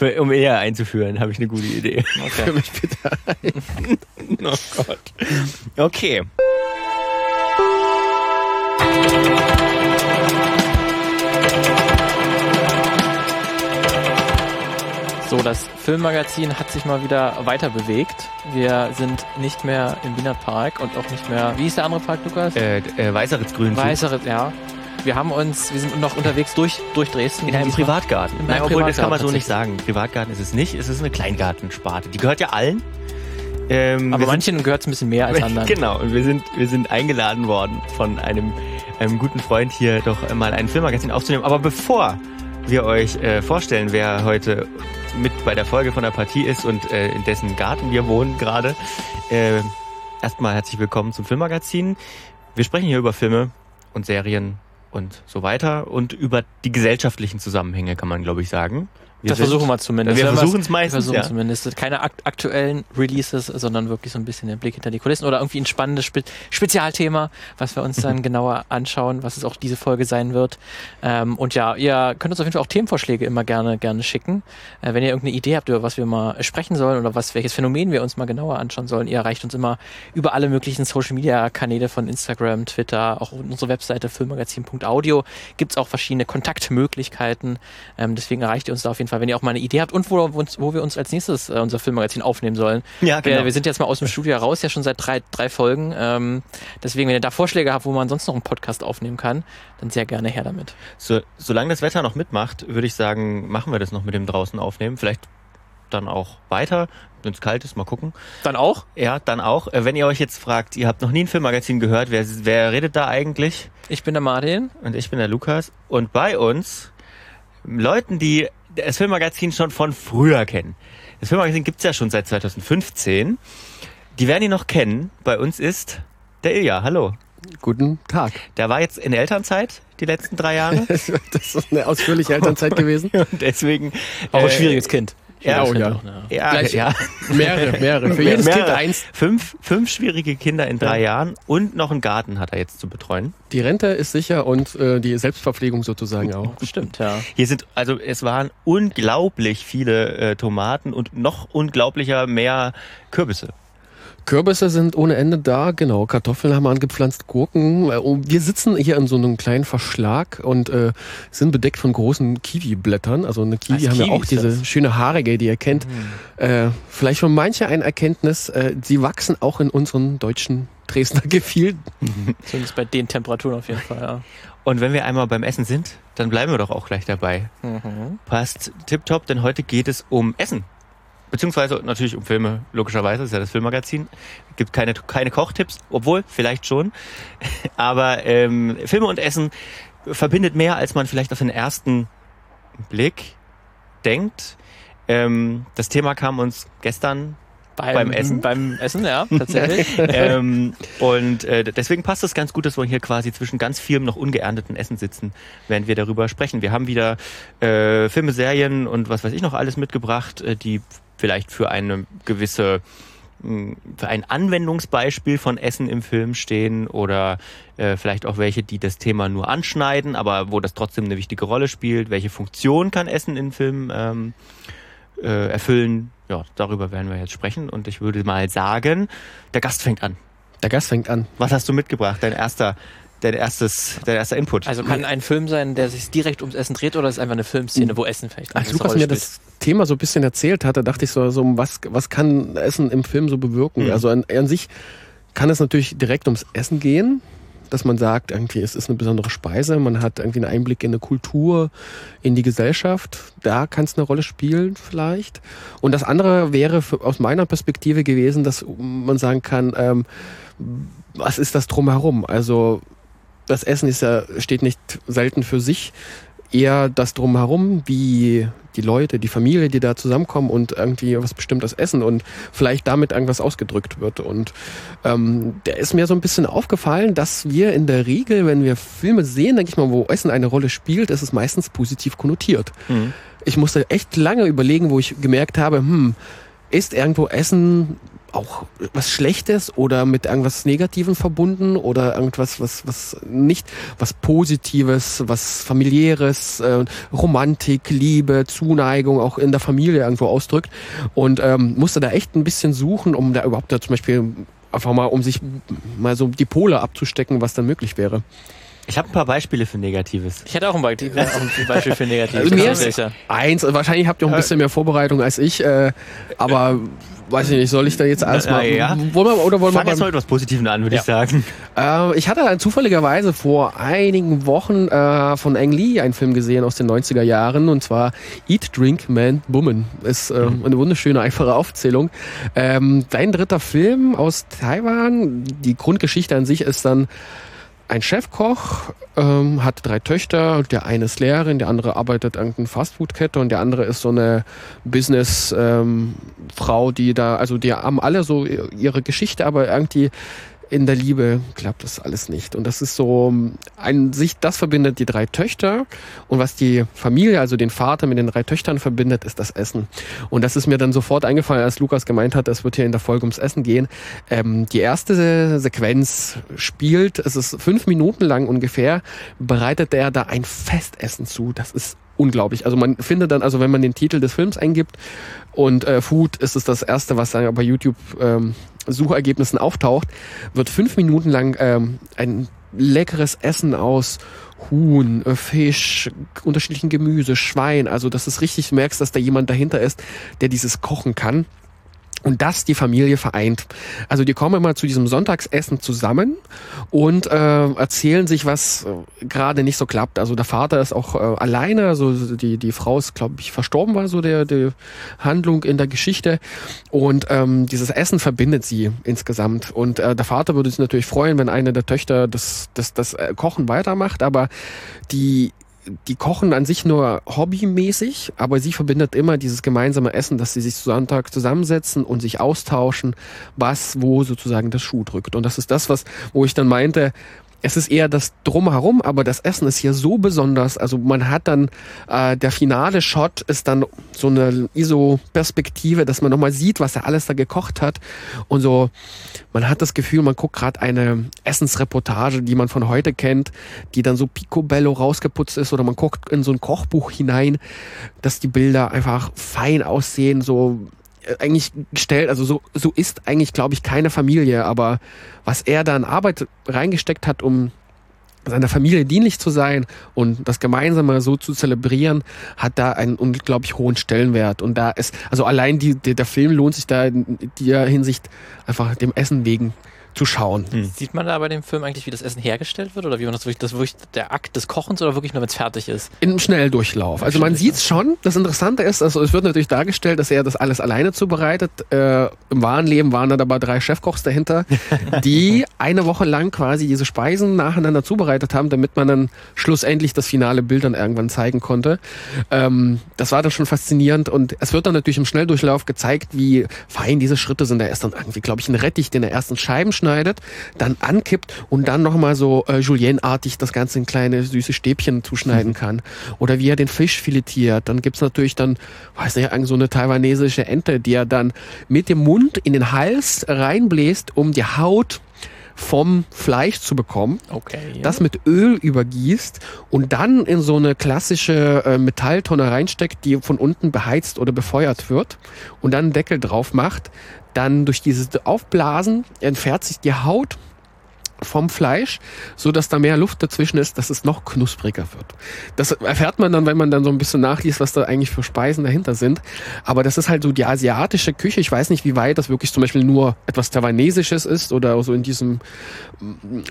Für, um eher einzuführen, habe ich eine gute Idee. Okay. Für mich bitte ein. oh Gott. Okay. So, das Filmmagazin hat sich mal wieder weiter bewegt. Wir sind nicht mehr im Wiener Park und auch nicht mehr. Wie ist der andere Park, Lukas? Äh, äh, Weißeritz-Grün. Weißeritz, ja. Wir haben uns, wir sind noch unterwegs durch, durch Dresden. In einem Privatgarten. In Nein, einem obwohl, das kann man so Privatgarten nicht sagen. Privatgarten ist es nicht, es ist eine Kleingartensparte. Die gehört ja allen. Ähm, Aber manchen gehört es ein bisschen mehr als anderen. Genau, und wir sind, wir sind eingeladen worden von einem, einem guten Freund hier doch mal ein Filmmagazin aufzunehmen. Aber bevor wir euch äh, vorstellen, wer heute mit bei der Folge von der Partie ist und äh, in dessen Garten wir wohnen gerade, äh, erstmal herzlich willkommen zum Filmmagazin. Wir sprechen hier über Filme und Serien und so weiter und über die gesellschaftlichen Zusammenhänge, kann man glaube ich sagen. Wir das sind- versuchen wir zumindest. Wir versuchen es Wir meistens, versuchen ja. zumindest. Keine akt aktuellen Releases, sondern wirklich so ein bisschen den Blick hinter die Kulissen oder irgendwie ein spannendes Spe Spezialthema, was wir uns dann genauer anschauen, was es auch diese Folge sein wird. Ähm, und ja, ihr könnt uns auf jeden Fall auch Themenvorschläge immer gerne, gerne schicken. Äh, wenn ihr irgendeine Idee habt, über was wir mal sprechen sollen oder was, welches Phänomen wir uns mal genauer anschauen sollen, ihr erreicht uns immer über alle möglichen Social Media Kanäle von Instagram, Twitter, auch unsere Webseite filmmagazin.audio gibt's auch verschiedene Kontaktmöglichkeiten. Ähm, deswegen erreicht ihr uns da auf jeden Fall, wenn ihr auch mal eine Idee habt und wo, wo, uns, wo wir uns als nächstes äh, unser Filmmagazin aufnehmen sollen. Ja, genau. wir, wir sind jetzt mal aus dem Studio raus, ja schon seit drei, drei Folgen. Ähm, deswegen, wenn ihr da Vorschläge habt, wo man sonst noch einen Podcast aufnehmen kann, dann sehr gerne her damit. So, solange das Wetter noch mitmacht, würde ich sagen, machen wir das noch mit dem draußen aufnehmen. Vielleicht dann auch weiter, wenn es kalt ist, mal gucken. Dann auch? Ja, dann auch. Äh, Wenn ihr euch jetzt fragt, ihr habt noch nie ein Filmmagazin gehört, wer, wer redet da eigentlich? Ich bin der Martin. Und ich bin der Lukas. Und bei uns Leuten, die das Filmmagazin schon von früher kennen. Das Filmmagazin gibt's ja schon seit 2015. Die werden ihn noch kennen. Bei uns ist der Ilja. Hallo. Guten Tag. Der war jetzt in Elternzeit die letzten drei Jahre. Das ist eine ausführliche Elternzeit gewesen. Und deswegen. Auch ein äh, schwieriges Kind. Ja, oh Schwieriges ja. Kind auch, Ja, Gleich- ja. Mehrere, mehrere. Für jedes Kind Mehrere. eins. Fünf, fünf schwierige Kinder in drei Jahren und noch einen Garten hat er jetzt zu betreuen. Die Rente ist sicher und äh, die Selbstverpflegung sozusagen auch. Stimmt, ja. Hier sind, also es waren unglaublich viele äh, Tomaten und noch unglaublicher mehr Kürbisse. Kürbisse sind ohne Ende da, genau. Kartoffeln haben wir angepflanzt, Gurken. Äh, und Wir sitzen hier in so einem kleinen Verschlag und äh, sind bedeckt von großen Kiwi-Blättern. Also eine Kiwi Was, haben ja Kiwi auch ist diese das? Mhm. schöne haarige, die ihr kennt. Äh, vielleicht von mancher ein Erkenntnis, äh, sie wachsen auch in unseren deutschen Dresdner Gefilden. Zumindest bei den Temperaturen auf jeden Fall, ja. Und wenn wir einmal beim Essen sind, dann bleiben wir doch auch gleich dabei. Mhm. Passt tipptopp, denn heute geht es um Essen. Beziehungsweise natürlich um Filme, logischerweise, ist ja das Filmmagazin. Gibt keine, keine Kochtipps, obwohl, vielleicht schon. Aber ähm, Filme und Essen verbindet mehr, als man vielleicht auf den ersten Blick denkt. Ähm, das Thema kam uns gestern Beim, Beim Essen? Beim Essen, ja, tatsächlich. ähm, und äh, deswegen passt es ganz gut, dass wir hier quasi zwischen ganz vielem noch ungeernteten Essen sitzen, während wir darüber sprechen. Wir haben wieder äh, Filme, Serien und was weiß ich noch alles mitgebracht, äh, die vielleicht für eine gewisse mh, für ein Anwendungsbeispiel von Essen im Film stehen oder äh, vielleicht auch welche, die das Thema nur anschneiden, aber wo das trotzdem eine wichtige Rolle spielt. Welche Funktion kann Essen in Filmen ähm, äh, erfüllen? Ja, darüber werden wir jetzt sprechen und ich würde mal sagen, der Gast fängt an. Der Gast fängt an. Was hast du mitgebracht? Dein erster, dein erstes, dein erster Input. Also kann ein Film sein, der sich direkt ums Essen dreht oder ist einfach eine Filmszene, wo Essen vielleicht eine Als Lukas mir das Thema so ein bisschen erzählt hatte, dachte ich so, so was, was kann Essen im Film so bewirken? Mhm. Also an, an sich kann es natürlich direkt ums Essen gehen, dass man sagt, irgendwie es ist eine besondere Speise, man hat irgendwie einen Einblick in eine Kultur, in die Gesellschaft, da kann es eine Rolle spielen vielleicht. Und das andere wäre für, aus meiner Perspektive gewesen, dass man sagen kann, ähm, was ist das drumherum? Also das Essen ist ja, steht nicht selten für sich, eher das drumherum, wie die Leute, die Familie, die da zusammenkommen und irgendwie was bestimmtes essen und vielleicht damit irgendwas ausgedrückt wird. Und ähm, der ist mir so ein bisschen aufgefallen, dass wir in der Regel, wenn wir Filme sehen, denke ich mal, wo Essen eine Rolle spielt, ist es meistens positiv konnotiert. Mhm. Ich musste echt lange überlegen, wo ich gemerkt habe, hm, ist irgendwo Essen auch was Schlechtes oder mit irgendwas Negativem verbunden oder irgendwas, was, was nicht, was Positives, was familiäres, äh, Romantik, Liebe, Zuneigung auch in der Familie irgendwo ausdrückt und ähm, musste da echt ein bisschen suchen, um da überhaupt da zum Beispiel einfach mal, um sich mal so die Pole abzustecken, was dann möglich wäre. Ich habe ein paar Beispiele für Negatives. Ich hätte auch ein Beispiel, auch ein Beispiel für Negatives. Also mir eins, wahrscheinlich habt ihr auch ein bisschen mehr Vorbereitung als ich, äh, aber weiß ich nicht, soll ich da jetzt erstmal, Äh, ja. wollen wir, oder wollen wir Fang jetzt beim, mal mit was Positives an, würde Ja. ich sagen. Äh, ich hatte dann zufälligerweise vor einigen Wochen äh, von Ang Lee einen Film gesehen aus den 90er Jahren und zwar Eat, Drink, Man, Woman. Ist äh, eine wunderschöne, einfache Aufzählung. Ähm, dein dritter Film aus Taiwan. Die Grundgeschichte an sich ist dann ein Chefkoch, ähm, hat drei Töchter. Der eine ist Lehrerin, der andere arbeitet an einer Fastfood-Kette und der andere ist so eine Business-Frau, die da, also die haben alle so ihre Geschichte, aber irgendwie in der Liebe klappt das alles nicht. Und das ist so, ein sich, das verbindet die drei Töchter. Und was die Familie, also den Vater mit den drei Töchtern verbindet, ist das Essen. Und das ist mir dann sofort eingefallen, als Lukas gemeint hat, es wird hier in der Folge ums Essen gehen. Ähm, die erste Sequenz spielt, es ist fünf Minuten lang ungefähr, bereitet er da ein Festessen zu. Das ist unglaublich. Also man findet dann, also wenn man den Titel des Films eingibt und äh, Food ist es das erste, was dann bei YouTube ähm, Suchergebnissen auftaucht, wird fünf Minuten lang ähm, ein leckeres Essen aus Huhn, äh, Fisch, unterschiedlichen Gemüse, Schwein. Also dass du richtig du merkst, dass da jemand dahinter ist, der dieses kochen kann. Und das die Familie vereint. Also die kommen immer zu diesem Sonntagsessen zusammen und äh, erzählen sich, was äh, gerade nicht so klappt. Also der Vater ist auch äh, alleine, also die, die Frau ist, glaube ich, verstorben war so der, der Handlung in der Geschichte. Und ähm, dieses Essen verbindet sie insgesamt. Und äh, der Vater würde sich natürlich freuen, wenn eine der Töchter das, das, das äh, Kochen weitermacht, aber die die kochen an sich nur hobbymäßig, aber sie verbindet immer dieses gemeinsame Essen, dass sie sich Sonntag zusammensetzen und sich austauschen, was wo sozusagen das Schuh drückt. Und das ist das, was, wo ich dann meinte, es ist eher das Drumherum, aber das Essen ist hier so besonders. Also man hat dann, äh, der finale Shot ist dann so eine ISO-Perspektive, dass man nochmal sieht, was er alles da gekocht hat. Und so, man hat das Gefühl, man guckt gerade eine Essensreportage, die man von heute kennt, die dann so picobello rausgeputzt ist. Oder man guckt in so ein Kochbuch hinein, dass die Bilder einfach fein aussehen, so eigentlich gestellt, also so, so ist eigentlich, glaube ich, keine Familie, aber was er da an Arbeit reingesteckt hat, um seiner Familie dienlich zu sein und das Gemeinsame so zu zelebrieren, hat da einen unglaublich hohen Stellenwert. Und da ist, also allein die, die, der Film lohnt sich da in der Hinsicht einfach dem Essen wegen zu schauen. Sieht man da bei dem Film eigentlich, wie das Essen hergestellt wird oder wie man das wirklich, das wirklich der Akt des Kochens oder wirklich nur, wenn es fertig ist? In einem Schnelldurchlauf. Also man sieht es schon. Das Interessante ist, also es wird natürlich dargestellt, dass er das alles alleine zubereitet. Äh, Im wahren Leben waren dann aber drei Chefkochs dahinter, die eine Woche lang quasi diese Speisen nacheinander zubereitet haben, damit man dann schlussendlich das finale Bild dann irgendwann zeigen konnte. Ähm, das war dann schon faszinierend und es wird dann natürlich im Schnelldurchlauf gezeigt, wie fein diese Schritte sind. Er ist dann irgendwie, glaube ich, ein Rettich, den er erst in Scheiben schneidet, dann ankippt und dann nochmal so äh, Julienne-artig das Ganze in kleine süße Stäbchen zuschneiden kann. Oder wie er den Fisch filetiert. Dann gibt's natürlich dann, weiß nicht, so eine taiwanesische Ente, die er dann mit dem Mund in den Hals reinbläst, um die Haut vom Fleisch zu bekommen Okay. das mit Öl übergießt und dann in so eine klassische äh, Metalltonne reinsteckt, die von unten beheizt oder befeuert wird und dann einen Deckel drauf macht. Dann durch dieses Aufblasen entfernt sich die Haut vom Fleisch, so dass da mehr Luft dazwischen ist, dass es noch knuspriger wird. Das erfährt man dann, wenn man dann so ein bisschen nachliest, was da eigentlich für Speisen dahinter sind. Aber das ist halt so die asiatische Küche. Ich weiß nicht, wie weit das wirklich zum Beispiel nur etwas Taiwanesisches ist oder so in diesem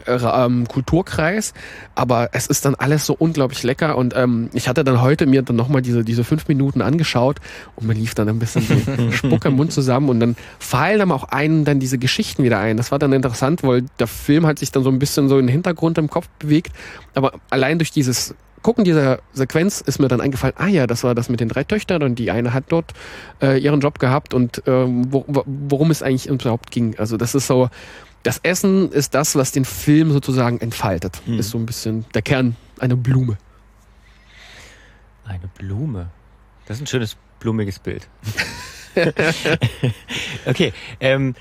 äh, ähm, Kulturkreis. Aber es ist dann alles so unglaublich lecker. Und ähm, ich hatte dann heute mir dann nochmal diese, diese fünf Minuten angeschaut und mir lief dann ein bisschen die Spucke im Mund zusammen und dann fallen dann auch einen dann diese Geschichten wieder ein. Das war dann interessant, weil der Film hat sich dann so ein bisschen so in den Hintergrund im Kopf bewegt. Aber allein durch dieses Gucken dieser Sequenz ist mir dann eingefallen, ah ja, das war das mit den drei Töchtern und die eine hat dort äh, ihren Job gehabt und ähm, wo, wo- worum es eigentlich überhaupt ging. Also das ist so, das Essen ist das, was den Film sozusagen entfaltet. Hm. Ist so ein bisschen der Kern einer Blume. Eine Blume. Das ist ein schönes blumiges Bild. okay, ähm,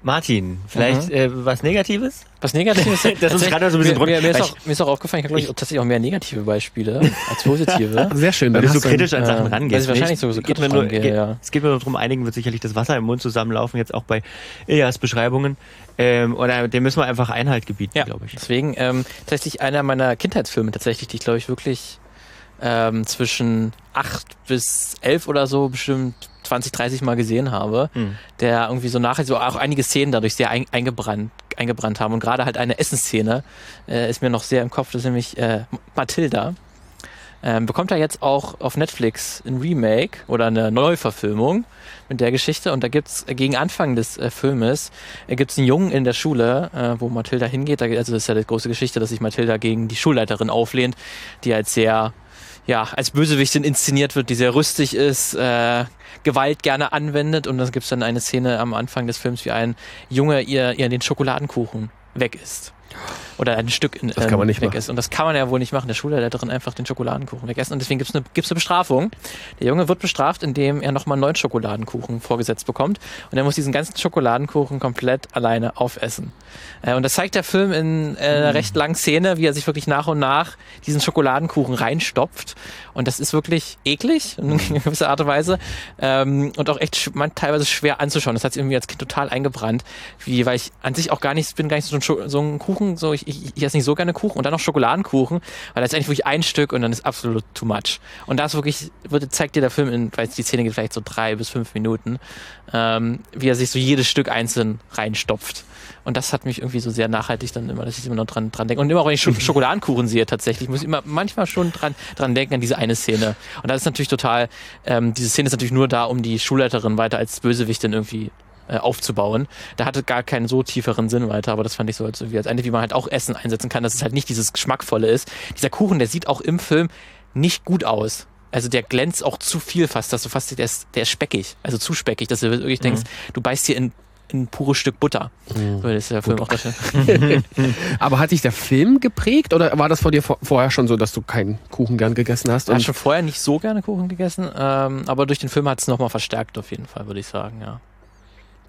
Martin, vielleicht äh, was Negatives? Was Negatives? Das ist gerade so ein bisschen mir, mir, ist auch, mir ist auch aufgefallen, ich habe tatsächlich auch mehr negative Beispiele als positive. Sehr schön. Weil dann du so kritisch an Sachen äh, rangehst. ich wahrscheinlich so- so geht mir nur, rangehe, geht, ja. Es geht mir nur darum, einigen wird sicherlich das Wasser im Mund zusammenlaufen, jetzt auch bei Ilias Beschreibungen. Ähm, oder dem müssen wir einfach Einhalt gebieten, Ja, glaube ich. deswegen ähm, tatsächlich einer meiner Kindheitsfilme tatsächlich, die ich glaube ich wirklich ähm, zwischen acht bis elf oder so bestimmt 20, 30 Mal gesehen habe, Hm. der irgendwie so nachher so auch einige Szenen dadurch sehr ein, eingebrannt, eingebrannt haben und gerade halt eine Essensszene äh, ist mir noch sehr im Kopf, das ist nämlich äh, Matilda. Ähm, bekommt er jetzt auch auf Netflix ein Remake oder eine Neuverfilmung mit der Geschichte und da gibt's äh, gegen Anfang des äh, Filmes äh, gibt's einen Jungen in der Schule, äh, wo Matilda hingeht. Da, also das ist ja die große Geschichte, dass sich Matilda gegen die Schulleiterin auflehnt, die als sehr ja, als Bösewichtin inszeniert wird, die sehr rüstig ist, äh, Gewalt gerne anwendet und dann gibt's dann eine Szene am Anfang des Films, wie ein Junge ihr, ihr den Schokoladenkuchen weg isst. Oder ein Stück in, Das kann man nicht weg machen. ist. Und das kann man ja wohl nicht machen. Der Schulleiterin einfach den Schokoladenkuchen wegessen. Und deswegen gibt's eine, gibt's eine Bestrafung. Der Junge wird bestraft, indem er nochmal einen neuen Schokoladenkuchen vorgesetzt bekommt. Und er muss diesen ganzen Schokoladenkuchen komplett alleine aufessen. Äh, und das zeigt der Film in äh, einer recht langen Szene, wie er sich wirklich nach und nach diesen Schokoladenkuchen reinstopft. Und das ist wirklich eklig, in gewisser Art und Weise. Ähm, und auch echt man, teilweise schwer anzuschauen. Das hat sich irgendwie als Kind total eingebrannt. Wie, weil ich an sich auch gar nicht, bin gar nicht so ein, so ein Kuchen, so ich, ich, ich esse nicht so gerne Kuchen und dann noch Schokoladenkuchen, weil eigentlich wirklich ein Stück und dann ist absolut too much. Und das wirklich, wird, zeigt dir der Film in, weil die Szene geht vielleicht so drei bis fünf Minuten, ähm, wie er sich so jedes Stück einzeln reinstopft. Und das hat mich irgendwie so sehr nachhaltig dann immer, dass ich immer noch dran, dran denke. Und immer auch wenn ich Sch Schokoladenkuchen sehe tatsächlich, muss ich immer manchmal schon dran, dran denken an diese eine Szene. Und das ist natürlich total, ähm, diese Szene ist natürlich nur da, um die Schulleiterin weiter als Bösewichtin irgendwie äh, aufzubauen. Da hatte gar keinen so tieferen Sinn weiter, aber das fand ich so als, als eine, wie man halt auch Essen einsetzen kann, dass es halt nicht dieses Geschmackvolle ist. Dieser Kuchen, der sieht auch im Film nicht gut aus. Also der glänzt auch zu viel fast, dass du fast, der ist, der ist speckig, also zu speckig, dass du wirklich denkst, du beißt hier in ein pures Stück Butter. So, das ist der Film auch. Aber hat dich der Film geprägt oder war das vor dir vor, vorher schon so, dass du keinen Kuchen gern gegessen hast? Ich habe schon vorher nicht so gerne Kuchen gegessen, ähm, aber durch den Film hat es nochmal verstärkt auf jeden Fall, würde ich sagen, ja.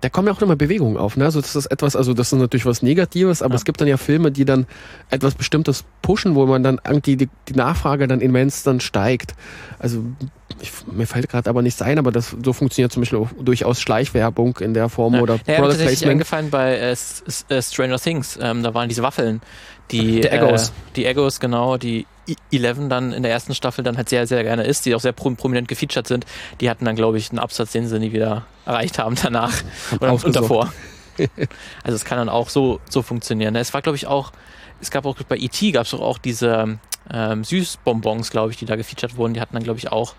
Da kommen ja auch immer Bewegungen auf, ne? Also das ist etwas, also das ist natürlich was Negatives, aber Ja. es gibt dann ja Filme, die dann etwas Bestimmtes pushen, wo man dann irgendwie die, die Nachfrage dann immens dann steigt. Also ich, mir fällt gerade aber nichts ein, aber das so funktioniert zum Beispiel auch durchaus Schleichwerbung in der Form Ja. oder Ja, mir Product Placement. eingefallen bei äh, äh, Stranger Things. Ähm, da waren diese Waffeln, die Der Eggos. Äh, die Eggos, genau, die I- Eleven dann in der ersten Staffel dann halt sehr, sehr gerne isst, die auch sehr pro prominent gefeatured sind. Die hatten dann, glaube ich, einen Absatz, den sie nie wieder erreicht haben danach oder, und davor. also es kann dann auch so, so funktionieren. Es war, glaube ich, auch, es gab auch bei E.T. gab es auch diese ähm, Süßbonbons, glaube ich, die da gefeatured wurden. Die hatten dann, glaube ich, auch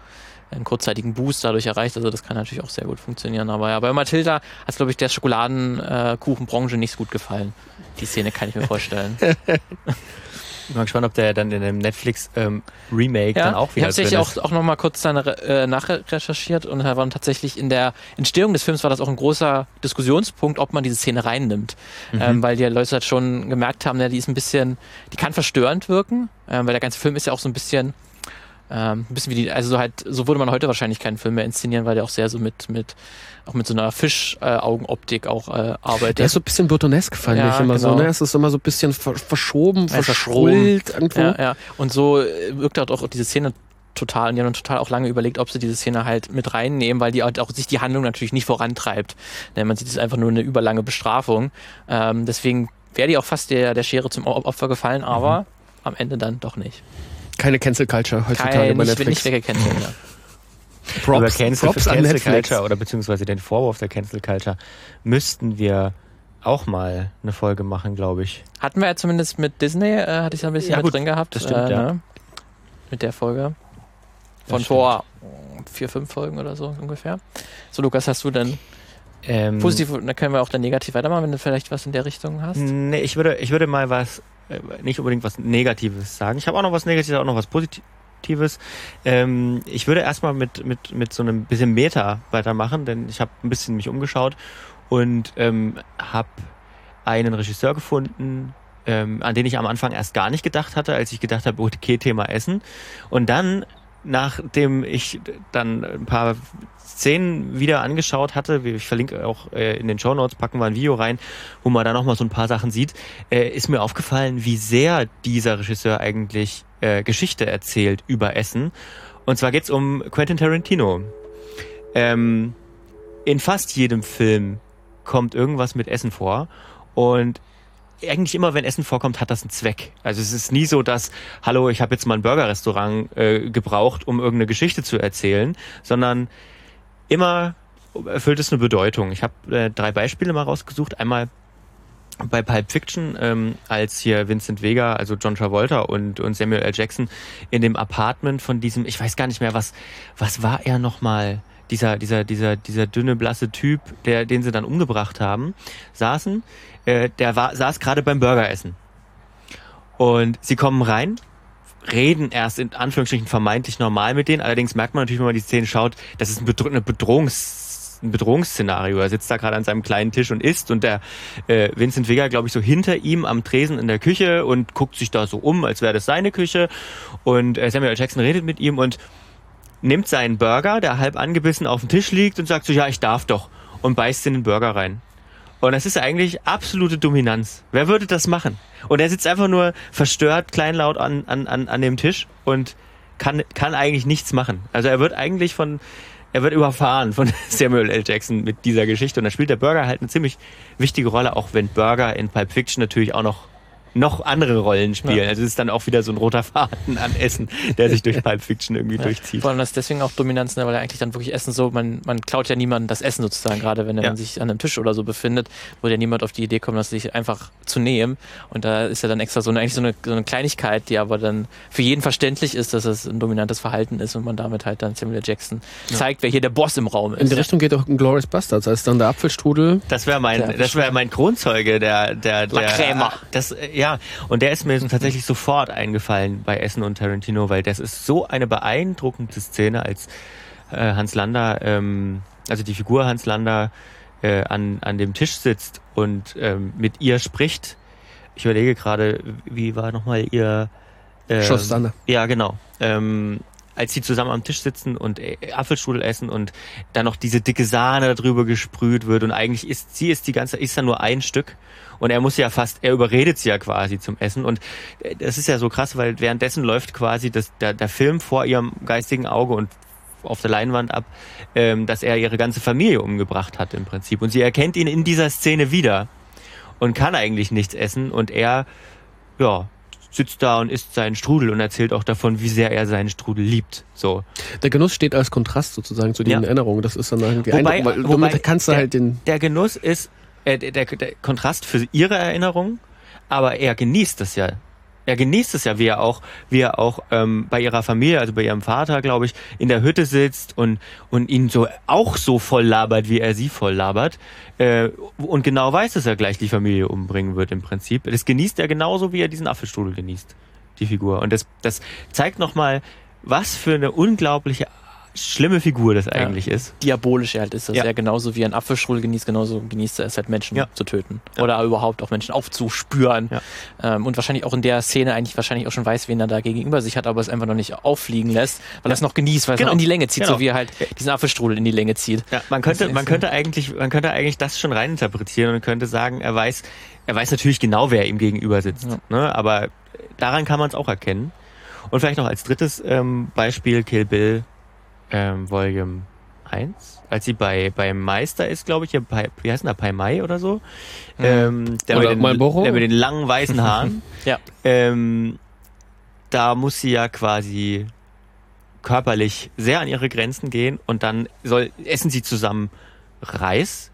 einen kurzzeitigen Boost dadurch erreicht. Also das kann natürlich auch sehr gut funktionieren. Aber ja, bei Matilda hat es, glaube ich, der Schokoladenkuchenbranche nicht so gut gefallen. Die Szene kann ich mir vorstellen. Ich bin mal gespannt, ob der dann in dem Netflix ähm, Remake dann auch ich wieder habe drin tatsächlich auch, auch nochmal kurz dann äh, nachrecherchiert und da waren tatsächlich in der Entstehung des Films war das auch ein großer Diskussionspunkt, ob man diese Szene reinnimmt. Mhm. Ähm, weil die Leute halt schon gemerkt haben, ja, die ist ein bisschen, die kann verstörend wirken, ähm, weil der ganze Film ist ja auch so ein bisschen, ähm, ein bisschen wie die, also so halt, so würde man heute wahrscheinlich keinen Film mehr inszenieren, weil der auch sehr so mit, mit, auch mit so einer Fischaugenoptik auch äh, arbeitet. Der ist so ein bisschen burtonesk, fand Ja, ich immer so. genau. Ne? Es ist immer so ein bisschen ver verschoben, Ja, verschrullt irgendwo. Ja, ja. Und so äh, wirkt halt auch diese Szene total. Und die haben dann total auch lange überlegt, ob sie diese Szene halt mit reinnehmen, weil die halt auch sich die Handlung natürlich nicht vorantreibt. Ne, man sieht es ist einfach nur eine überlange Bestrafung. Ähm, deswegen wäre die auch fast der, der Schere zum Op- Opfer gefallen, aber am Ende dann doch nicht. Keine Cancel Culture heutzutage Kein, bei nicht, Netflix. nicht weggekennt. ja. Über Props, Cancel, Props an Cancel Netflix. Culture oder beziehungsweise den Vorwurf der Cancel Culture müssten wir auch mal eine Folge machen, glaube ich. Hatten wir ja zumindest mit Disney, äh, hatte ich ja ein bisschen Ja, mit gut, drin gehabt. das stimmt, äh, ja. ne? Mit der Folge. Von vor vier, fünf Folgen oder so ungefähr. So, Lukas, hast du denn Ähm, positiv, dann können wir auch dann negativ weitermachen, wenn du vielleicht was in der Richtung hast? Nee, ich würde, ich würde mal was, nicht unbedingt was Negatives sagen. Ich habe auch noch was Negatives, auch noch was Positives. Ähm, ich würde erstmal mit, mit, mit so einem bisschen Meta weitermachen, denn ich habe ein bisschen mich umgeschaut und ähm, habe einen Regisseur gefunden, ähm, an den ich am Anfang erst gar nicht gedacht hatte, als ich gedacht habe, okay, Thema Essen. Und dann nachdem ich dann ein paar Szenen wieder angeschaut hatte, ich verlinke auch äh, in den Show Notes, packen wir ein Video rein, wo man da nochmal so ein paar Sachen sieht, äh, ist mir aufgefallen, wie sehr dieser Regisseur eigentlich äh, Geschichte erzählt über Essen. Und zwar geht's um Quentin Tarantino. Ähm, in fast jedem Film kommt irgendwas mit Essen vor und eigentlich immer, wenn Essen vorkommt, hat das einen Zweck. Also es ist nie so, dass, hallo, ich habe jetzt mal ein Burgerrestaurant äh, gebraucht, um irgendeine Geschichte zu erzählen, sondern immer erfüllt es eine Bedeutung. Ich habe äh, drei Beispiele mal rausgesucht. Einmal bei Pulp Fiction, ähm, als hier Vincent Vega, also John Travolta und, und Samuel L. Jackson in dem Apartment von diesem, ich weiß gar nicht mehr, was, was war er nochmal? Dieser, dieser, dieser, dieser dünne, blasse Typ, der, den sie dann umgebracht haben, saßen, äh, der war, saß gerade beim Burgeressen. Und sie kommen rein, reden erst in Anführungsstrichen vermeintlich normal mit denen. Allerdings merkt man natürlich, wenn man die Szene schaut, das ist ein, Bedro eine Bedrohungs ein Bedrohungsszenario. Er sitzt da gerade an seinem kleinen Tisch und isst und der äh, Vincent Vega, glaube ich, so hinter ihm am Tresen in der Küche und guckt sich da so um, als wäre das seine Küche. Und äh, Samuel. Jackson redet mit ihm und nimmt seinen Burger, der halb angebissen auf dem Tisch liegt und sagt so, ja, ich darf doch und beißt in den Burger rein. Und das ist eigentlich absolute Dominanz. Wer würde das machen? Und er sitzt einfach nur verstört, kleinlaut an, an, an, an dem Tisch und kann, kann eigentlich nichts machen. Also er wird eigentlich von, er wird überfahren von Samuel L. Jackson mit dieser Geschichte. Und da spielt der Burger halt eine ziemlich wichtige Rolle, auch wenn Burger in Pulp Fiction natürlich auch noch noch andere Rollen spielen. Ja. Also es ist dann auch wieder so ein roter Faden an Essen, der sich durch Pulp Fiction irgendwie ja. durchzieht. Vor allem das deswegen auch Dominanz, ne, weil er eigentlich dann wirklich Essen so, man, man klaut ja niemandem das Essen sozusagen, gerade wenn er ja. sich an einem Tisch oder so befindet, wo ja niemand auf die Idee kommt, das sich einfach zu nehmen. Und da ist ja dann extra so eine, eigentlich so eine, so eine Kleinigkeit, die aber dann für jeden verständlich ist, dass es ein dominantes Verhalten ist und man damit halt dann Samuel Jackson zeigt, wer hier der Boss im Raum ist. In die Richtung geht auch ein Glorious Bastards, als dann der Apfelstrudel. Das wäre mein, das wäre mein Kronzeuge, der, der, der, der Krämer. Das, ja, und der ist mir tatsächlich sofort eingefallen bei Essen und Tarantino, weil das ist so eine beeindruckende Szene, als äh, Hans Lander, ähm, also die Figur Hans Lander äh, an, an dem Tisch sitzt und ähm, mit ihr spricht. Ich überlege gerade, wie war nochmal ihr ähm, Schosssanne. Ja, genau. Ähm, als sie zusammen am Tisch sitzen und äh, Apfelstrudel essen und dann noch diese dicke Sahne darüber gesprüht wird und eigentlich ist sie ist die ganze ist dann nur ein Stück und er muss ja fast er überredet sie ja quasi zum Essen und äh, das ist ja so krass, weil währenddessen läuft quasi das der, der Film vor ihrem geistigen Auge und auf der Leinwand ab, ähm, dass er ihre ganze Familie umgebracht hat im Prinzip und sie erkennt ihn in dieser Szene wieder und kann eigentlich nichts essen und er ja sitzt da und isst seinen Strudel und erzählt auch davon, wie sehr er seinen Strudel liebt. So. Der Genuss steht als Kontrast sozusagen zu den ja. Erinnerungen. Das ist dann irgendwie wobei, ein, weil wobei kannst du der, halt den. Der Genuss ist äh, der, der, der Kontrast für ihre Erinnerung, aber er genießt es ja er genießt es ja, wie er auch, wie er auch ähm, bei ihrer Familie, also bei ihrem Vater, glaube ich, in der Hütte sitzt und und ihn so auch so voll labert, wie er sie voll labert. Äh, und genau weiß, dass er gleich die Familie umbringen wird im Prinzip. Das genießt er genauso, wie er diesen Apfelstrudel genießt, die Figur. Und das, das zeigt nochmal, was für eine unglaubliche schlimme Figur das eigentlich ja. ist. Diabolisch halt ist das. Ja. ja genauso wie ein Apfelstrudel genießt, genauso genießt er es halt Menschen ja. zu töten. Oder überhaupt auch Menschen aufzuspüren. Ähm, und wahrscheinlich auch in der Szene eigentlich wahrscheinlich auch schon weiß, wen er da gegenüber sich hat, aber es einfach noch nicht auffliegen lässt, weil er es noch genießt, weil genau. es noch in die Länge zieht, genau. so wie er halt diesen Apfelstrudel in die Länge zieht. Man könnte, man könnte eigentlich, man könnte eigentlich das schon reininterpretieren und könnte sagen, er weiß, er weiß natürlich genau, wer ihm gegenüber sitzt. Ne? Aber daran kann man es auch erkennen. Und vielleicht noch als drittes ähm, Beispiel Kill Bill ähm, Volume 1, als sie bei beim Meister ist, glaube ich, bei, wie heißt denn da, Pai Mai oder so, mhm. ähm, der, oder mit den, der mit den langen weißen Haaren, ja. ähm, da muss sie ja quasi körperlich sehr an ihre Grenzen gehen und dann soll essen sie zusammen Reis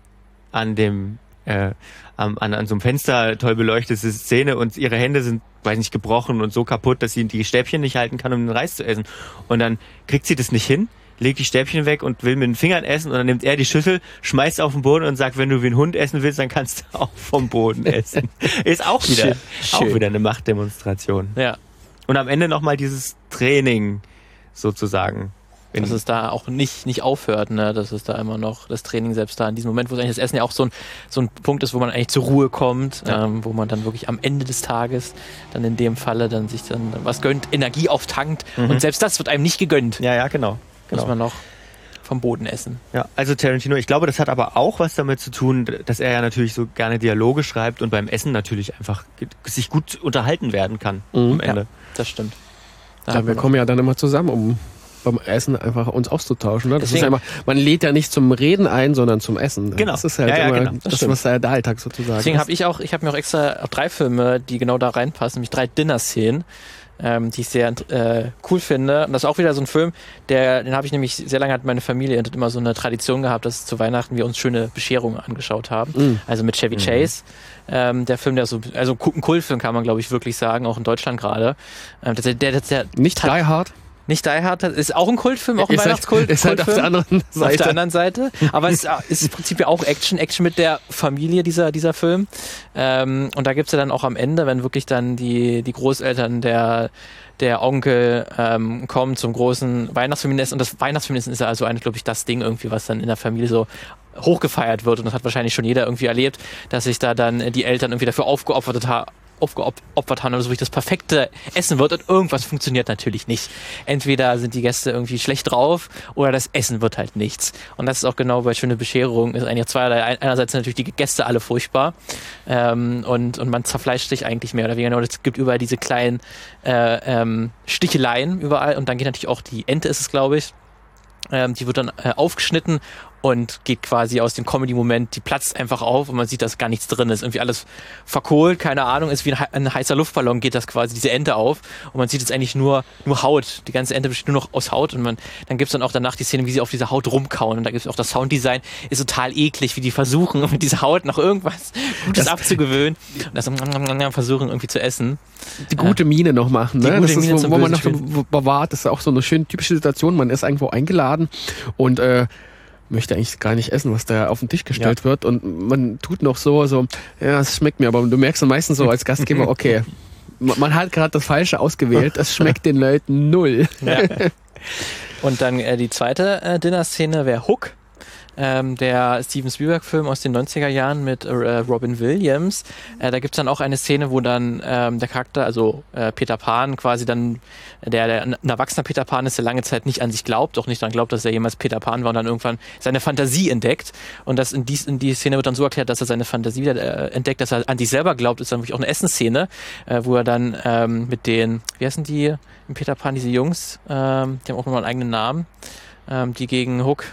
an dem äh, an, an so einem Fenster toll beleuchtete Szene und ihre Hände sind, weiß nicht, gebrochen und so kaputt, dass sie die Stäbchen nicht halten kann, um den Reis zu essen. Und dann kriegt sie das nicht hin, legt die Stäbchen weg und will mit den Fingern essen und dann nimmt er die Schüssel, schmeißt auf den Boden und sagt, wenn du wie ein Hund essen willst, dann kannst du auch vom Boden essen. Ist auch wieder, Schön. auch wieder eine Machtdemonstration. Ja. Und am Ende nochmal dieses Training sozusagen dass es da auch nicht, nicht aufhört, ne? dass es da immer noch das Training selbst da in diesem Moment, wo eigentlich das Essen ja auch so ein, so ein Punkt ist, wo man eigentlich zur Ruhe kommt, Ja. ähm, wo man dann wirklich am Ende des Tages dann in dem Falle dann sich dann was gönnt, Energie auftankt Mhm. und selbst das wird einem nicht gegönnt. Ja, ja, genau. Muss genau. man noch vom Boden essen. Ja, also Tarantino, ich glaube, das hat aber auch was damit zu tun, dass er ja natürlich so gerne Dialoge schreibt und beim Essen natürlich einfach sich gut unterhalten werden kann Mhm. am Ende. Das stimmt. Da Ja, wir kommen ja dann immer zusammen, um beim Essen einfach uns auszutauschen. Ne? Das ist Deswegen- ja immer, man lädt ja nicht zum Reden ein, sondern zum Essen. Genau. Das ist halt Ja, ja, immer genau. Das das, was der Alltag sozusagen Deswegen ist. habe ich auch, ich habe mir auch extra drei Filme, die genau da reinpassen, nämlich drei Dinner-Szenen, ähm, die ich sehr äh, cool finde. Und das ist auch wieder so ein Film, der, den habe ich nämlich sehr lange hat meine Familie hat immer so eine Tradition gehabt, dass zu Weihnachten wir uns schöne Bescherungen angeschaut haben. Mhm. Also mit Chevy Mhm. Chase. Ähm, der Film, der so, also ein Kultfilm kann man glaube ich wirklich sagen, auch in Deutschland gerade. Ähm, der, der, der, der Nicht Die Hard. Nicht Die Hard ist auch ein Kultfilm, auch ein ist halt, Weihnachtskult. ist halt auf der anderen Auf der Seite. anderen Seite. Aber es ist im Prinzip ja auch Action, Action mit der Familie, dieser, dieser Film. Ähm, und da gibt's ja dann auch am Ende, wenn wirklich dann die, die Großeltern der, der Onkel ähm, kommen zum großen Weihnachtsfamilienessen. Und das Weihnachtsfamilienessen ist ja also eigentlich, glaube ich, das Ding irgendwie, was dann in der Familie so hochgefeiert wird. Und das hat wahrscheinlich schon jeder irgendwie erlebt, dass sich da dann äh, die Eltern irgendwie dafür aufgeopfert haben aufgeopfert haben, dass wirklich das perfekte Essen wird und irgendwas funktioniert natürlich nicht. Entweder sind die Gäste irgendwie schlecht drauf oder das Essen wird halt nichts. Und das ist auch genau bei Schöne Bescherung, ist eigentlich zweierlei. Ein- Einerseits sind natürlich die Gäste alle furchtbar ähm, und, und man zerfleischt sich eigentlich mehr oder weniger. Und es gibt überall diese kleinen äh, ähm, Sticheleien überall und dann geht natürlich auch die Ente, ist es glaube ich, ähm, die wird dann äh, aufgeschnitten und geht quasi aus dem Comedy-Moment, die platzt einfach auf und man sieht, dass gar nichts drin ist. Irgendwie alles verkohlt, keine Ahnung, ist wie ein, hei- ein heißer Luftballon, geht das quasi, diese Ente auf und man sieht jetzt eigentlich nur, nur Haut. Die ganze Ente besteht nur noch aus Haut und man, dann gibt's dann auch danach die Szene, wie sie auf dieser Haut rumkauen und da gibt's auch das Sounddesign, ist total eklig, wie die versuchen, mit dieser Haut noch irgendwas Gutes Das- abzugewöhnen und das versuchen irgendwie zu essen. die gute Miene noch machen. Die Ne? gute das ist, Miene wo, wo man noch so bewahrt. Das ist auch so eine schöne typische Situation. Man ist irgendwo eingeladen und äh, möchte eigentlich gar nicht essen, was da auf den Tisch gestellt wird. Und man tut noch so, so, ja, es schmeckt mir, aber du merkst dann meistens so als Gastgeber, okay, man man hat gerade das Falsche ausgewählt. Es schmeckt den Leuten null. Ja. Und dann äh, die zweite äh, Dinner-Szene wäre Hook. Ähm, der Steven Spielberg-Film aus den 90er Jahren mit äh, Robin Williams. Äh, da gibt's dann auch eine Szene, wo dann ähm, der Charakter, also äh, Peter Pan, quasi dann, der, der ein erwachsener Peter Pan ist, der lange Zeit nicht an sich glaubt, auch nicht daran glaubt, dass er jemals Peter Pan war und dann irgendwann seine Fantasie entdeckt. Und das in, dies, in die Szene wird dann so erklärt, dass er seine Fantasie wieder äh, entdeckt, dass er an sich selber glaubt, ist dann wirklich auch eine Essensszene, äh, wo er dann ähm, mit den, wie heißen die Peter Pan, diese Jungs, ähm, die haben auch nochmal einen eigenen Namen, ähm, die gegen Hook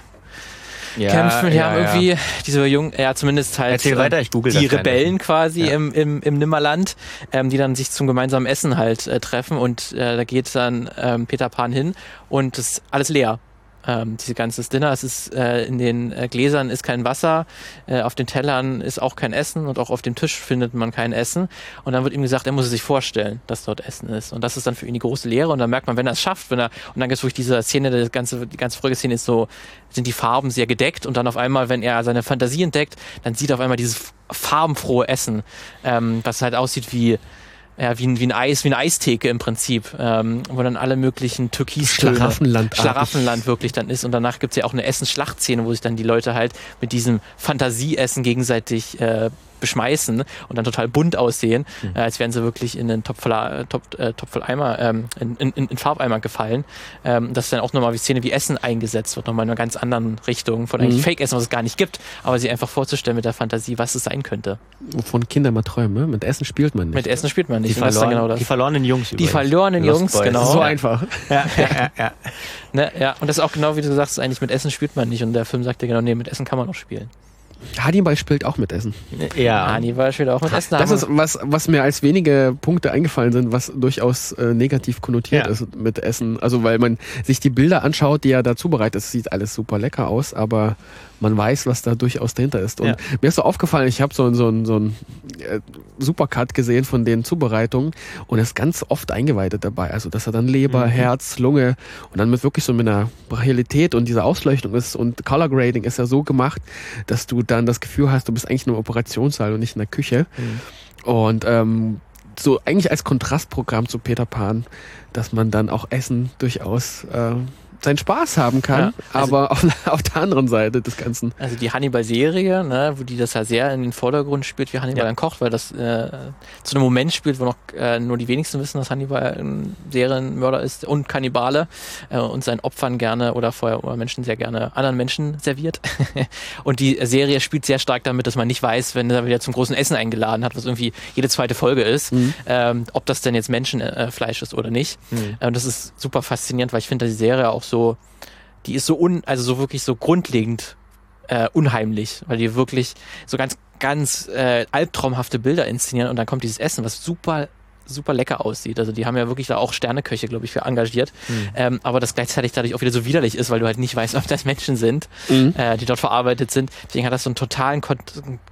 kämpfen. Die haben irgendwie diese Jungen, ja zumindest halt Erzähl ähm, weiter, ich google die das Rebellen quasi Ja. im, im, im Nimmerland, ähm, die dann sich zum gemeinsamen Essen halt äh, treffen und äh, da geht dann ähm, Peter Pan hin und das ist alles leer. Ähm, diese ganze Dinner, es ist äh, in den äh, Gläsern ist kein Wasser, äh, auf den Tellern ist auch kein Essen und auch auf dem Tisch findet man kein Essen. Und dann wird ihm gesagt, er muss sich vorstellen, dass dort Essen ist. Und das ist dann für ihn die große Lehre. Und dann merkt man, wenn er es schafft, wenn er, und dann es wirklich diese Szene, das ganze, die ganze Folgeszene ist so, sind die Farben sehr gedeckt und dann auf einmal, wenn er seine Fantasie entdeckt, dann sieht er auf einmal dieses farbenfrohe Essen, ähm, was halt aussieht wie ja, wie ein, wie ein Eis, wie eine Eistheke im Prinzip, ähm, wo dann alle möglichen Türkistöne, Schlaraffenland. Schlaraffenland wirklich dann ist. Und danach gibt's ja auch eine Essensschlachtszene, wo sich dann die Leute halt mit diesem Fantasieessen gegenseitig äh, beschmeißen und dann total bunt aussehen, äh, als wären sie wirklich in den Topf voller, äh, Top, äh, Topf voll Eimer, ähm, in, in, in Farbeimer gefallen. Ähm, das ist dann auch nochmal wie Szene wie Essen eingesetzt wird, nochmal in einer ganz anderen Richtung von eigentlich Mhm. Fake-Essen, was es gar nicht gibt, aber sie einfach vorzustellen mit der Fantasie, was es sein könnte. Wovon Kinder mal träumen. Ne? Mit Essen spielt man nicht. Mit Essen spielt man nicht. Die, verloren, genau das. die verlorenen Jungs Die übrigens. verlorenen Lost Jungs, Boys. genau. So einfach. Ja, ja, ja, ja. Ne, ja, und das ist auch genau wie du sagst, eigentlich mit Essen spielt man nicht. Und der Film sagt ja genau, nee, mit Essen kann man auch spielen. Hannibal spielt auch mit Essen. ja. Hannibal spielt auch mit Essen. Das ist was, was mir als wenige Punkte eingefallen sind, was durchaus äh, negativ konnotiert Ja. ist mit Essen. Also weil man sich die Bilder anschaut, die er da zubereitet. Es sieht alles super lecker aus, aber man weiß, was da durchaus dahinter ist. Und Ja. mir ist so aufgefallen, ich habe so, so, so ein äh, Supercut gesehen von den Zubereitungen und er ist ganz oft eingeweitet dabei. Also dass er dann Leber, Mhm. Herz, Lunge und dann mit wirklich so mit einer Brachialität und dieser Ausleuchtung ist und Color Grading ist ja so gemacht, dass du dann das Gefühl hast, du bist eigentlich in einem Operationssaal und nicht in der Küche. Mhm. Und ähm, so eigentlich als Kontrastprogramm zu Peter Pan, dass man dann auch Essen durchaus äh, seinen Spaß haben kann, Ja, also- aber auf, auf der anderen Seite des Ganzen. Also die Hannibal-Serie, ne, wo die das ja sehr in den Vordergrund spielt, wie Hannibal Ja. dann kocht, weil das äh, zu einem Moment spielt, wo noch äh, nur die wenigsten wissen, dass Hannibal ein Serienmörder ist und Kannibale äh, und seinen Opfern gerne oder vorher oder Menschen sehr gerne anderen Menschen serviert. und die Serie spielt sehr stark damit, dass man nicht weiß, wenn er wieder zum großen Essen eingeladen hat, was irgendwie jede zweite Folge ist, ähm, ob das denn jetzt Menschenfleisch ist oder nicht. Mhm. Äh, Und das ist super faszinierend, weil ich finde, die Serie auch so, die ist so un, also so wirklich so grundlegend äh, unheimlich, weil die wirklich so ganz, ganz äh, albtraumhafte Bilder inszenieren und dann kommt dieses Essen, was super super lecker aussieht. Also die haben ja wirklich da auch Sterneköche, glaube ich, für engagiert. Mhm. Ähm, aber das gleichzeitig dadurch auch wieder so widerlich ist, weil du halt nicht weißt, ob das Menschen sind, Mhm. äh, die dort verarbeitet sind. Deswegen hat das so einen totalen, kon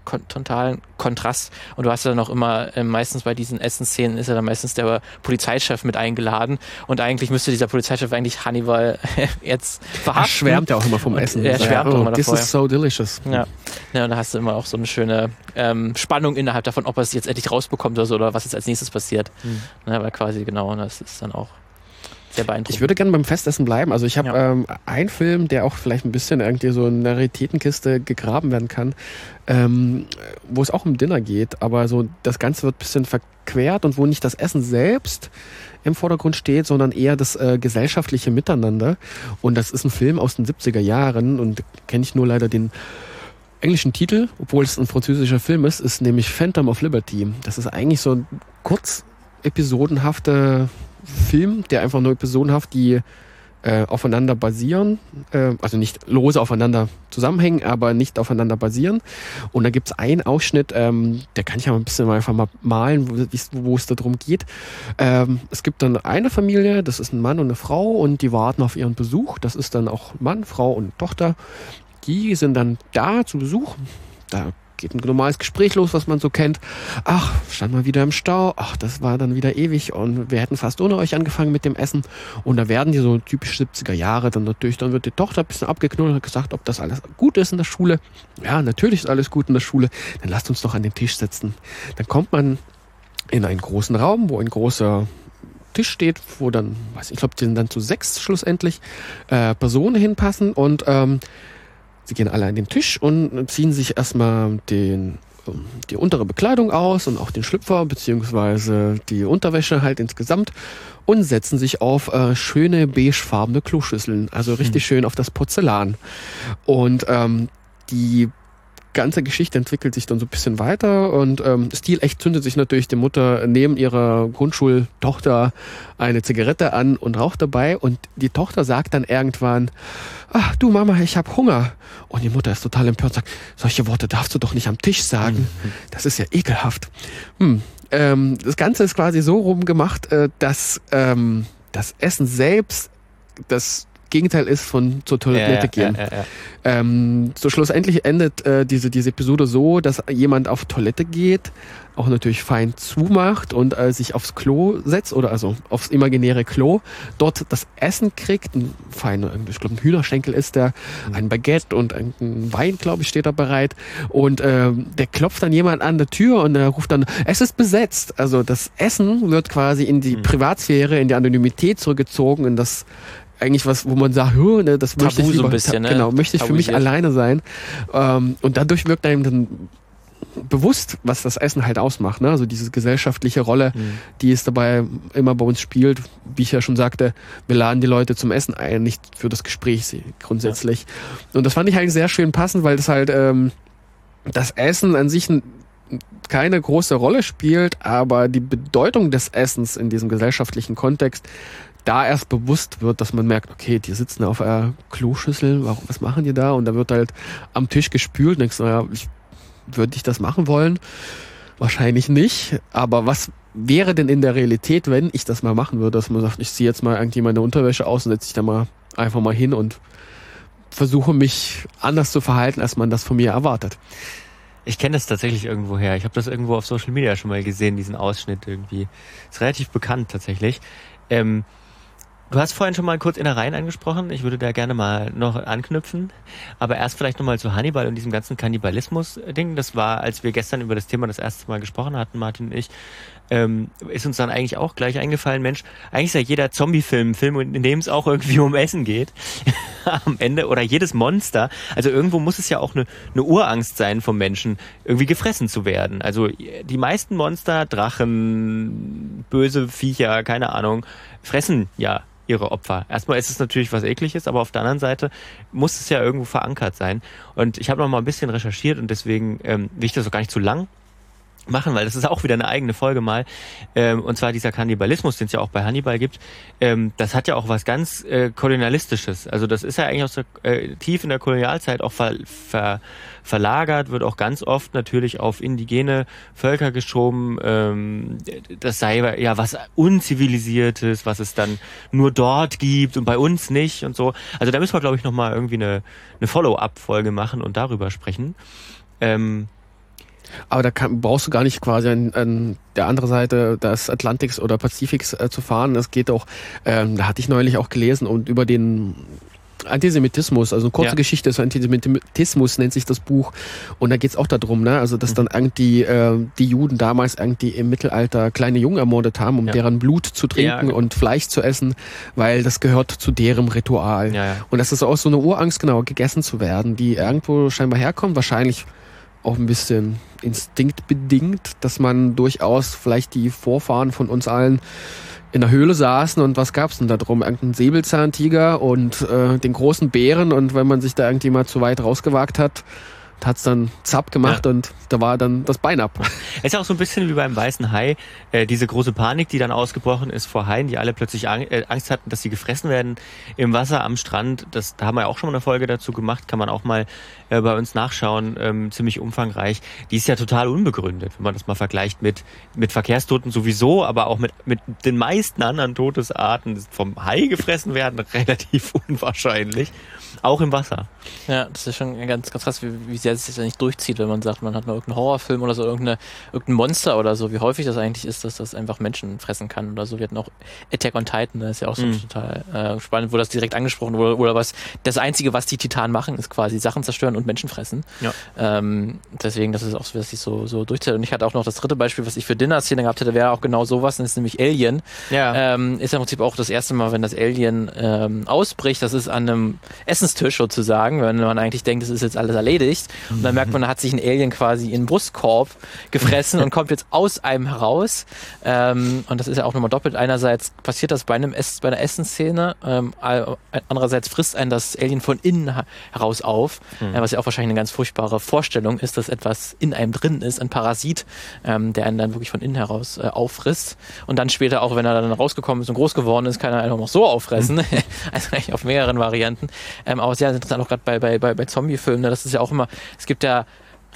kon totalen Kontrast. Und du hast ja dann auch immer, äh, meistens bei diesen Essensszenen ist ja dann meistens der Polizeichef mit eingeladen. Und eigentlich müsste dieser Polizeichef eigentlich Hannibal jetzt Er verhaften. schwärmt ja auch immer vom Und Essen. er schwärmt oh, auch immer This davor, is so delicious. Ja. ja, und da hast du immer auch so eine schöne ähm, Spannung innerhalb davon, ob er es jetzt endlich rausbekommt oder so, oder was jetzt als nächstes passiert. Mhm. Ja, aber quasi genau, das ist dann auch sehr beeindruckend. Ich würde gerne beim Festessen bleiben. Also ich habe Ja. ähm, einen Film, der auch vielleicht ein bisschen irgendwie so in der Raritätenkiste gegraben werden kann, ähm, wo es auch um Dinner geht, aber so das Ganze wird ein bisschen verquert und wo nicht das Essen selbst im Vordergrund steht, sondern eher das äh, gesellschaftliche Miteinander. Und das ist ein Film aus den 70er Jahren und kenne ich nur leider den englischen Titel, obwohl es ein französischer Film ist, ist nämlich Phantom of Liberty. Das ist eigentlich so ein kurz episodenhafter Film, der einfach nur episodenhaft die äh, aufeinander basieren, äh, also nicht lose aufeinander zusammenhängen, aber nicht aufeinander basieren. Und da gibt's einen Ausschnitt, ähm, der kann ich aber ein bisschen einfach mal malen, wo es darum geht. Ähm, es gibt dann eine Familie, das ist ein Mann und eine Frau und die warten auf ihren Besuch. Das ist dann auch Mann, Frau und Tochter. Die sind dann da zu Besuch. Da geht ein normales Gespräch los, was man so kennt. Ach, stand mal wieder im Stau. Ach, das war dann wieder ewig und wir hätten fast ohne euch angefangen mit dem Essen. Und da werden die so typisch 70er Jahre dann natürlich, dann wird die Tochter ein bisschen abgeknurrt und gesagt, ob das alles gut ist in der Schule. Ja, natürlich ist alles gut in der Schule. Dann lasst uns doch an den Tisch setzen. Dann kommt man in einen großen Raum, wo ein großer Tisch steht, wo dann, weiß ich, ich glaube, die sind dann zu sechs schlussendlich äh, Personen hinpassen und ähm, sie gehen alle an den Tisch und ziehen sich erstmal den ähm, die untere Bekleidung aus und auch den Schlüpfer beziehungsweise die Unterwäsche halt insgesamt und setzen sich auf äh, schöne beigefarbene Kloschüsseln, also richtig schön auf das Porzellan. Und ähm, die ganze Geschichte entwickelt sich dann so ein bisschen weiter und ähm, stilecht zündet sich natürlich die Mutter neben ihrer Grundschultochter eine Zigarette an und raucht dabei und die Tochter sagt dann irgendwann, ach du Mama, ich habe Hunger. Und die Mutter ist total empört und sagt, solche Worte darfst du doch nicht am Tisch sagen. Das ist ja ekelhaft. Hm. Ähm, das Ganze ist quasi so rum gemacht, äh, dass ähm, das Essen selbst das Gegenteil ist von zur Toilette gehen. Ähm, so schlussendlich endet äh, diese, diese Episode so, dass jemand auf Toilette geht, auch natürlich fein zumacht und äh, sich aufs Klo setzt oder also aufs imaginäre Klo, dort das Essen kriegt, ein feiner, ich glaube ein Hühnerschenkel ist der, ein Baguette und ein, ein Wein, glaube ich, steht da bereit und ähm, der klopft dann jemand an der Tür und er ruft dann, es ist besetzt. Also das Essen wird quasi in die Mhm. Privatsphäre, in die Anonymität zurückgezogen, in das eigentlich was, wo man sagt, "Hö, ne, das möchte ich Tabu so ein lieber, bisschen, ne? genau, möchte ich für mich alleine sein. Ähm, und dadurch wirkt einem dann bewusst, was das Essen halt ausmacht. Ne? Also diese gesellschaftliche Rolle, Mhm. die es dabei immer bei uns spielt. Wie ich ja schon sagte, wir laden die Leute zum Essen ein, nicht für das Gespräch grundsätzlich. Und das fand ich eigentlich sehr schön passend, weil das halt ähm, das Essen an sich keine große Rolle spielt, aber die Bedeutung des Essens in diesem gesellschaftlichen Kontext da erst bewusst wird, dass man merkt, okay, die sitzen auf einer Kloschüssel, warum, was machen die da? Und da wird halt am Tisch gespült. Denkst, du, naja, ich, würde ich das machen wollen? Wahrscheinlich nicht. Aber was wäre denn in der Realität, wenn ich das mal machen würde, dass man sagt, ich ziehe jetzt mal irgendwie meine Unterwäsche aus und setze ich da mal einfach mal hin und versuche mich anders zu verhalten, als man das von mir erwartet. Ich kenne das tatsächlich irgendwo her. Ich habe das irgendwo auf Social Media schon mal gesehen, diesen Ausschnitt irgendwie. Ist relativ bekannt tatsächlich. Ähm, Du hast vorhin schon mal kurz Innereien angesprochen. Ich würde da gerne mal noch anknüpfen. Aber erst vielleicht nochmal zu Hannibal und diesem ganzen Kannibalismus-Ding. Das war, als wir gestern über das Thema das erste Mal gesprochen hatten, Martin und ich, ähm, ist uns dann eigentlich auch gleich eingefallen, Mensch, eigentlich ist ja jeder Zombie-Film ein Film, in dem es auch irgendwie um Essen geht. Am Ende. Oder jedes Monster. Also irgendwo muss es ja auch eine, eine Urangst sein vom Menschen, irgendwie gefressen zu werden. Also die meisten Monster, Drachen, böse Viecher, keine Ahnung, fressen ja ihre Opfer. Erstmal ist es natürlich was ekliges, aber auf der anderen Seite muss es ja irgendwo verankert sein. Und ich habe noch mal ein bisschen recherchiert und deswegen ähm, will ich das auch gar nicht zu lang machen, weil das ist auch wieder eine eigene Folge mal. Ähm, und zwar dieser Kannibalismus, den es ja auch bei Hannibal gibt, ähm, das hat ja auch was ganz äh, kolonialistisches. Also das ist ja eigentlich aus der, äh, tief in der Kolonialzeit auch ver, ver, verlagert, wird auch ganz oft natürlich auf indigene Völker geschoben. Ähm, das sei ja was unzivilisiertes, was es dann nur dort gibt und bei uns nicht und so. Also da müssen wir, glaube ich, nochmal irgendwie eine, eine Follow-up-Folge machen und darüber sprechen. Ähm, aber da kann, brauchst du gar nicht quasi an, an der anderen Seite des Atlantiks oder Pazifiks äh, zu fahren. Es geht auch, ähm, da hatte ich neulich auch gelesen und über den Antisemitismus, also eine kurze ja. Geschichte des Antisemitismus nennt sich das Buch. Und da geht's auch darum, ne? Also dass mhm. dann irgendwie äh, die Juden damals irgendwie im Mittelalter kleine Jungen ermordet haben, um ja. deren Blut zu trinken ja, genau. und Fleisch zu essen, weil das gehört zu deren Ritual. Und das ist auch so eine Urangst, genau, gegessen zu werden, die irgendwo scheinbar herkommt, wahrscheinlich auch ein bisschen instinktbedingt, dass man durchaus vielleicht die Vorfahren von uns allen in der Höhle saßen und was gab's denn da drum? Irgendein Säbelzahntiger und äh, den großen Bären und wenn man sich da irgendwie mal zu weit rausgewagt hat, hat's dann zapp gemacht ja. und da war dann das Bein ab. Es ist auch so ein bisschen wie beim weißen Hai, äh, diese große Panik, die dann ausgebrochen ist vor Haien, die alle plötzlich äh, Angst hatten, dass sie gefressen werden im Wasser am Strand. Das, da haben wir auch schon mal eine Folge dazu gemacht, kann man auch mal äh, bei uns nachschauen, ähm, ziemlich umfangreich. Die ist ja total unbegründet, wenn man das mal vergleicht mit, mit Verkehrstoten sowieso, aber auch mit, mit den meisten anderen Todesarten. Vom Hai gefressen werden, relativ unwahrscheinlich. Auch im Wasser. Ja, das ist schon ganz, ganz krass, wie, wie sehr sich das ja nicht durchzieht, wenn man sagt, man hat mal irgendeinen Horrorfilm oder so, irgendeine, irgendein Monster oder so, wie häufig das eigentlich ist, dass das einfach Menschen fressen kann oder so. Wir hatten auch Attack on Titan, das ist ja auch so mhm. total äh, spannend, wo das direkt angesprochen wurde, oder was, das Einzige, was die Titanen machen, ist quasi Sachen zerstören und Menschen fressen. Ja. Ähm, deswegen, das ist auch so, dass sich so, so durchzieht. Und ich hatte auch noch das dritte Beispiel, was ich für Dinner-Szene gehabt hätte, wäre auch genau sowas, das ist nämlich Alien. Ja. Ähm, ist ja im Prinzip auch das erste Mal, wenn das Alien ähm, ausbricht, das ist an einem Essenstisch sozusagen, wenn man eigentlich denkt, es ist jetzt alles erledigt. Und dann merkt man, da hat sich ein Alien quasi in den Brustkorb gefressen und kommt jetzt aus einem heraus. Ähm, und das ist ja auch nochmal doppelt. Einerseits passiert das bei, einem Ess, bei einer Essensszene, ähm, andererseits frisst einen das Alien von innen heraus auf, mhm. was ja auch wahrscheinlich eine ganz furchtbare Vorstellung ist, dass etwas in einem drin ist, ein Parasit, ähm, der einen dann wirklich von innen heraus äh, auffrisst. Und dann später auch, wenn er dann rausgekommen ist und groß geworden ist, kann er einfach noch so auffressen. Mhm. also eigentlich auf mehreren Varianten. Ähm, aber sehr interessant auch gerade bei, bei, bei, bei Zombie-Filmen, ne? das ist ja auch immer, es gibt ja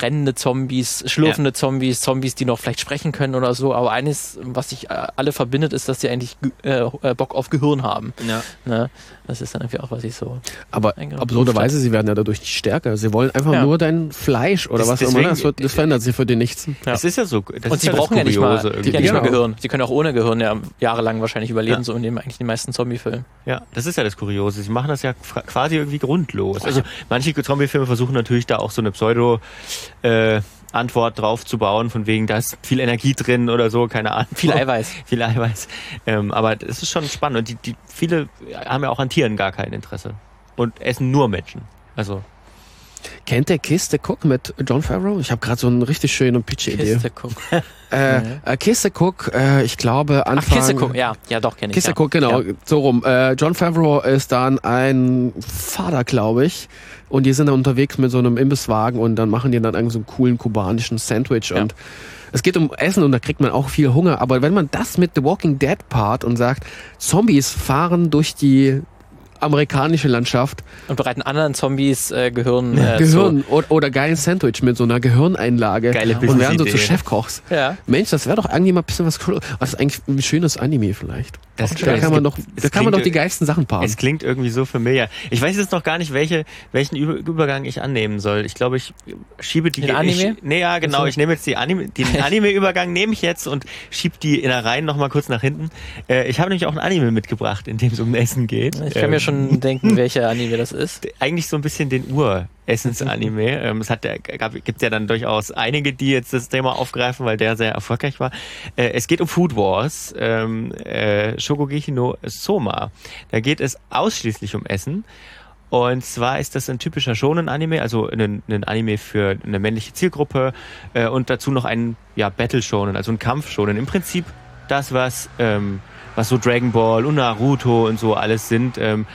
rennende Zombies, schlurfende ja. Zombies, Zombies, die noch vielleicht sprechen können oder so. Aber eines, was sich äh, alle verbindet, ist, dass sie eigentlich äh, äh, Bock auf Gehirn haben. Ja. Ne? Das ist dann irgendwie auch, was ich so. Aber absurderweise, sie werden ja dadurch nicht stärker. Sie wollen einfach ja. nur dein Fleisch oder das, was deswegen, immer. Das, wird, das verändert sich für die nichts. Ja. Das ist ja so. Und sie brauchen ja nicht mal, die, ja nicht mal Gehirn. Sie können auch ohne Gehirn ja jahrelang wahrscheinlich überleben, so in dem eigentlich die meisten Zombie-Filme. Ja, das ist ja das Kuriose. Sie machen das ja quasi irgendwie grundlos. Also manche Zombie-Filme versuchen natürlich da auch so eine Pseudo- äh, Antwort drauf zu bauen, von wegen, da ist viel Energie drin oder so, keine Ahnung. Viel Eiweiß. viel Eiweiß. Ähm, aber es ist schon spannend. Und die, die, viele haben ja auch an Tieren gar kein Interesse. Und essen nur Menschen. Also. Kennt der Kiss the Cook mit John Farrow? Ich habe gerade so eine richtig schöne Pitch-Idee. Kiss the Cook. äh, äh, Kiss the Cook, äh, ich glaube Anfang... Ach, Kiss the Cook, ja, ja doch, kenne ich. Kiss the ja. Cook, genau, ja. so rum. Äh, John Favreau ist dann ein Vater, glaube ich, und die sind dann unterwegs mit so einem Imbisswagen und dann machen die dann irgendwie so einen coolen kubanischen Sandwich ja. und es geht um Essen und da kriegt man auch viel Hunger. Aber wenn man das mit The Walking Dead part und sagt, Zombies fahren durch die amerikanische Landschaft. Und bereiten anderen Zombies äh, Gehirn. Äh, Gehirn zu. oder, oder geilen Sandwich mit so einer Gehirneinlage. Geile Und werden so zu Chefkochs. Ja. Mensch, das wäre doch eigentlich mal ein bisschen was cool. Was ist eigentlich ein schönes Anime vielleicht. Das, Da kann man doch, es da kann man klingt- doch die geilsten Sachen paaren. Es klingt irgendwie so familiar. Ich weiß jetzt noch gar nicht, welche, welchen Über Übergang ich annehmen soll. Ich glaube, ich schiebe die. Den Anime? Ich, nee, ja, genau. Ich nehme jetzt die Anime, den Anime-Übergang nehme ich jetzt und schieb die Innereien noch mal kurz nach hinten. Äh, ich habe nämlich auch ein Anime mitgebracht, in dem es um Essen geht. Ich kann Ähm, mir schon denken, welcher Anime das ist. eigentlich so ein bisschen den Ur-Essens-Anime. Ähm, es hat, gab, gibt ja dann durchaus einige, die jetzt das Thema aufgreifen, weil der sehr erfolgreich war. Äh, es geht um Food Wars, ähm, äh, Shokugeki no Soma. Da geht es ausschließlich um Essen. Und zwar ist das ein typischer Shonen-Anime, also ein, ein Anime für eine männliche Zielgruppe äh, und dazu noch ein ja, Battle-Shonen, also ein Kampf-Shonen. Im Prinzip das, was, ähm, was so Dragon Ball und Naruto und so alles sind. Ähm,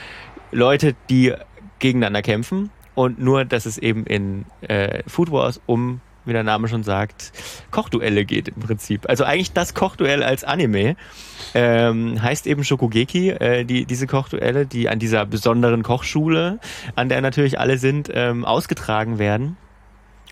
Leute, die gegeneinander kämpfen und nur, dass es eben in äh, Food Wars um, wie der Name schon sagt, Kochduelle geht im Prinzip. Also eigentlich das Kochduell als Anime. Ähm, heißt eben Shokugeki, äh, die, diese Kochduelle, die an dieser besonderen Kochschule, an der natürlich alle sind, ähm, ausgetragen werden.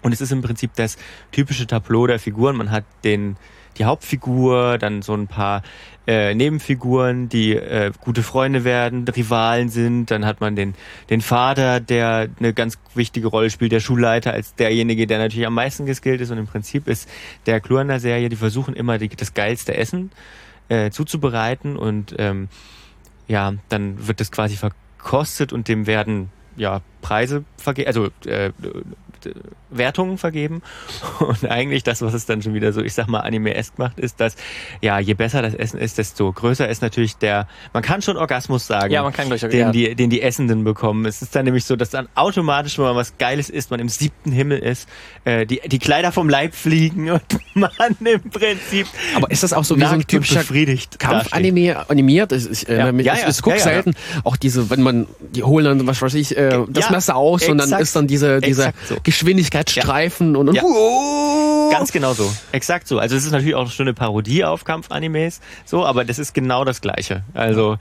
Und es ist im Prinzip das typische Tableau der Figuren. Man hat den, die Hauptfigur, dann so ein paar äh, Nebenfiguren, die äh, gute Freunde werden, Rivalen sind. Dann hat man den, den Vater, der eine ganz wichtige Rolle spielt, der Schulleiter als derjenige, der natürlich am meisten geskillt ist. Und im Prinzip ist der Clou an der Serie, die versuchen immer die, das geilste Essen äh, zuzubereiten und ähm, ja, dann wird das quasi verkostet und dem werden ja Preise vergeben, also äh, Wertungen vergeben. Und eigentlich das, was es dann schon wieder so, ich sag mal, anime-esk macht, ist, dass ja, je besser das Essen ist, desto größer ist natürlich der, man kann schon Orgasmus sagen, Ja, man kann gleich den, ja. die, den die Essenden bekommen. Es ist dann nämlich so, dass dann automatisch, wenn man was Geiles isst, man im siebten Himmel ist, äh, die, die Kleider vom Leib fliegen und man im Prinzip Aber ist das auch so wie so ein typischer. Kampfanime animiert? Ich, ich, Ja. ja. ich, Ja, ich, ja. ich Ja, ja, selten auch diese, wenn man, die holen dann, was weiß ich, äh, das Ja, Messer aus und dann exakt. ist dann diese, dieser Exakt so. Geschwindigkeitsstreifen und, und Ja. Ganz genau so. Exakt so. Also es ist natürlich auch schon eine Parodie auf Kampfanimes, so, aber das ist genau das Gleiche. Also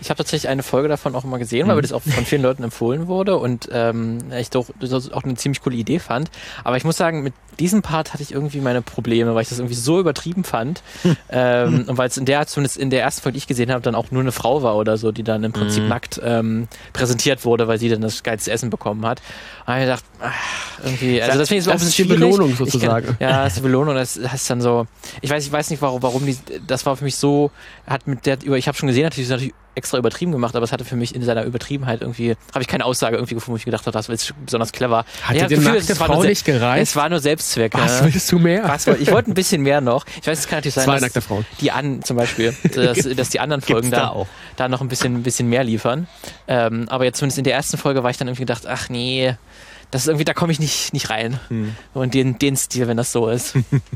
Ich habe tatsächlich eine Folge davon auch immer gesehen, Mhm. weil mir das auch von vielen Leuten empfohlen wurde und ähm, ich doch das auch eine ziemlich coole Idee fand. Aber ich muss sagen, mit diesem Part hatte ich irgendwie meine Probleme, weil ich das irgendwie so übertrieben fand. ähm, und weil es in der, zumindest in der ersten Folge, die ich gesehen habe, dann auch nur eine Frau war oder so, die dann im Prinzip Mhm. nackt ähm, präsentiert wurde, weil sie dann das geilste Essen bekommen hat. Und ich gedacht, ach, irgendwie, also das finde ich so Das ein ist die bisschen schwierig. Belohnung Ich kann- sozusagen. ja, das ist die Belohnung. Das heißt dann so. Ich weiß, ich weiß nicht, warum, warum die. Das war für mich so. Hat mit der über. Ich habe schon gesehen, natürlich, ist natürlich extra übertrieben gemacht, aber es hatte für mich in seiner Übertriebenheit irgendwie. Habe ich keine Aussage irgendwie gefunden, wo ich gedacht habe, das ist besonders clever. Hat Ich dir Gefühl, nackte es war Frau nicht gereicht? Es war nur Selbstzweck. Was ja. willst du mehr? Was, ich wollte ein bisschen mehr noch. Ich weiß, es kann natürlich sein, Zwei dass Frauen. die an zum Beispiel, dass, dass die anderen Folgen da da, da noch ein bisschen, ein bisschen mehr liefern. Ähm, aber jetzt zumindest in der ersten Folge war ich dann irgendwie gedacht, ach nee, das ist irgendwie, da komme ich nicht, nicht rein. Hm. Und den, den Stil, wenn das so ist.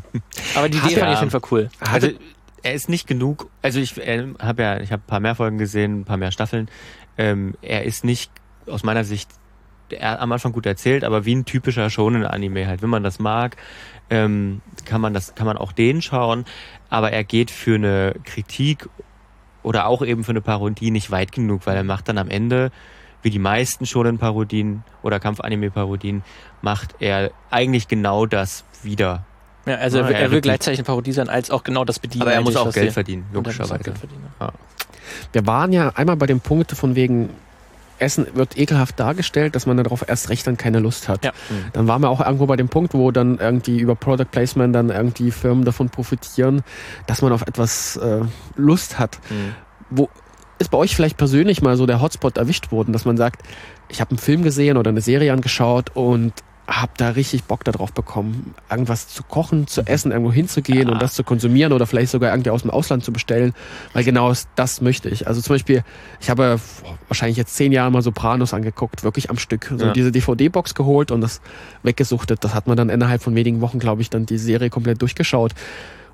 aber die Idee fand er- ich auf jeden Fall cool. Also er ist nicht genug. Also ich äh, habe ja, ich habe ein paar mehr Folgen gesehen, ein paar mehr Staffeln. Ähm, er ist nicht aus meiner Sicht er, am Anfang gut erzählt, aber wie ein typischer Shonen-Anime halt. Wenn man das mag, ähm, kann man das, kann man auch den schauen. Aber er geht für eine Kritik oder auch eben für eine Parodie nicht weit genug, weil er macht dann am Ende, wie die meisten Shonen-Parodien oder Kampf-Anime-Parodien, macht er eigentlich genau das wieder. Ja, also Ah, er, will- ja, er will gleichzeitig eine Parodie sein, als auch genau das bedienen. Aber er muss eigentlich, auch Geld verdienen, er muss logischerweise. Geld verdienen. Wir waren ja einmal bei dem Punkt von wegen Essen wird ekelhaft dargestellt, dass man darauf erst recht dann keine Lust hat. Ja. Dann waren wir auch irgendwo bei dem Punkt, wo dann irgendwie über Product Placement dann irgendwie Firmen davon profitieren, dass man auf etwas äh, Lust hat. Mhm. Wo ist bei euch vielleicht persönlich mal so der Hotspot erwischt worden, dass man sagt, ich habe einen Film gesehen oder eine Serie angeschaut und habe da richtig Bock darauf bekommen, irgendwas zu kochen, zu essen, irgendwo hinzugehen Ja. und das zu konsumieren oder vielleicht sogar irgendwie aus dem Ausland zu bestellen, weil genau das möchte ich. Also zum Beispiel, ich habe wahrscheinlich jetzt zehn Jahre mal Sopranos angeguckt, wirklich am Stück. So Ja. diese DVD-Box geholt und das weggesuchtet. Das hat man dann innerhalb von wenigen Wochen, glaube ich, dann die Serie komplett durchgeschaut.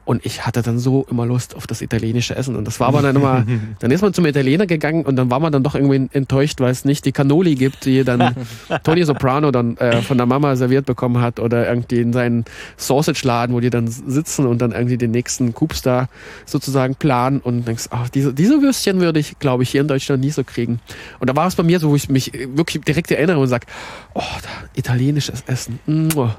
Und ich hatte dann so immer Lust auf das italienische Essen. Und das war aber dann immer, dann ist man zum Italiener gegangen und dann war man dann doch irgendwie enttäuscht, weil es nicht die Cannoli gibt, die dann Tony Soprano dann äh, von der Mama serviert bekommen hat oder irgendwie in seinen Sausage-Laden, wo die dann sitzen und dann irgendwie den nächsten Coups da sozusagen planen und denkst, ach, diese, diese Würstchen würde ich, glaube ich, hier in Deutschland nie so kriegen. Und da war es bei mir so, wo ich mich wirklich direkt erinnere und sage, oh, da, italienisches Essen. Mua.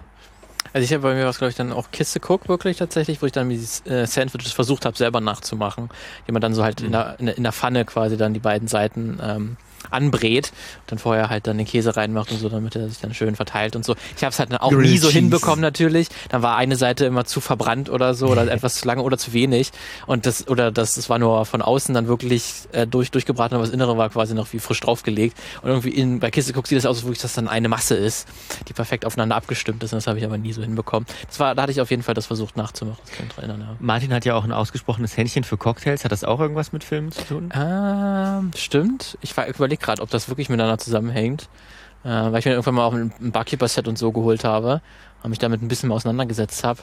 Also ich habe bei mir was, glaube ich, dann auch Kiste Cook wirklich tatsächlich, wo ich dann die äh, Sandwiches versucht habe, selber nachzumachen. Die man dann so halt in, der, in, der, in der Pfanne quasi dann die beiden Seiten ähm, anbrät und dann vorher halt dann den Käse reinmacht und so, damit er sich dann schön verteilt und so. Ich habe es halt dann auch Grilled nie so Cheese. hinbekommen natürlich. Dann war eine Seite immer zu verbrannt oder so oder etwas zu lange oder zu wenig und das oder das, das war nur von außen dann wirklich äh, durch durchgebraten, aber das Innere war quasi noch wie frisch draufgelegt und irgendwie in bei Kiste Cook sieht das aus, als wirklich dass dann eine Masse ist, die perfekt aufeinander abgestimmt ist und das habe ich aber nie so hinbekommen. Das war da hatte ich auf jeden Fall das versucht nachzumachen. Das erinnern, ja. Martin hat ja auch ein ausgesprochenes Händchen für Cocktails. Hat das auch irgendwas mit Filmen zu tun? Ähm, stimmt. Ich überlege gerade, ob das wirklich miteinander zusammenhängt. Äh, weil ich mir irgendwann mal auch ein, Barkeeper-Set und so geholt habe und mich damit ein bisschen mal auseinandergesetzt habe.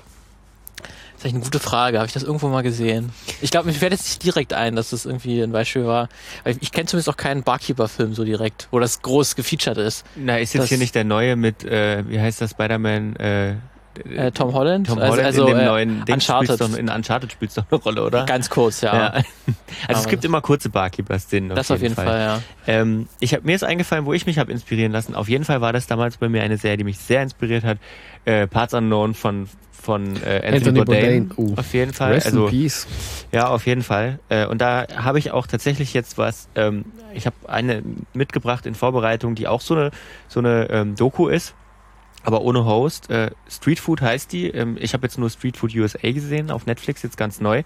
Das ist eigentlich eine gute Frage. Habe ich das irgendwo mal gesehen? Ich glaube, mir fällt jetzt nicht direkt ein, dass das irgendwie ein Beispiel war. Ich, ich kenne zumindest auch keinen Barkeeper-Film so direkt, wo das groß gefeatured ist. Na, ist jetzt Das- hier nicht der neue mit, äh, wie heißt das, Spider-Man? Äh, Äh, Tom Holland? Tom Also- Holland also, in dem äh, neuen Ding Uncharted. spielst doch, in Uncharted spielst du doch eine Rolle, oder? Ganz kurz, ja. Ja. Also es gibt immer kurze Barkeeper-Szenen. Das auf jeden Fall, ja. Ähm, ich hab, mir ist eingefallen, wo ich mich habe inspirieren lassen. Auf jeden Fall war das damals bei mir eine Serie, die mich sehr inspiriert hat. Äh, Parts Unknown von von äh, Anthony, Anthony Bourdain. Bourdain. Oh. Auf jeden Fall. Rest also in Peace. ja, auf jeden Fall. Äh, und da habe ich auch tatsächlich jetzt was. Ähm, ich habe eine mitgebracht in Vorbereitung, die auch so eine so eine ähm, Doku ist. Aber ohne Host. Äh, Street Food heißt die. Ähm, ich habe jetzt nur Street Food USA gesehen auf Netflix, jetzt ganz neu.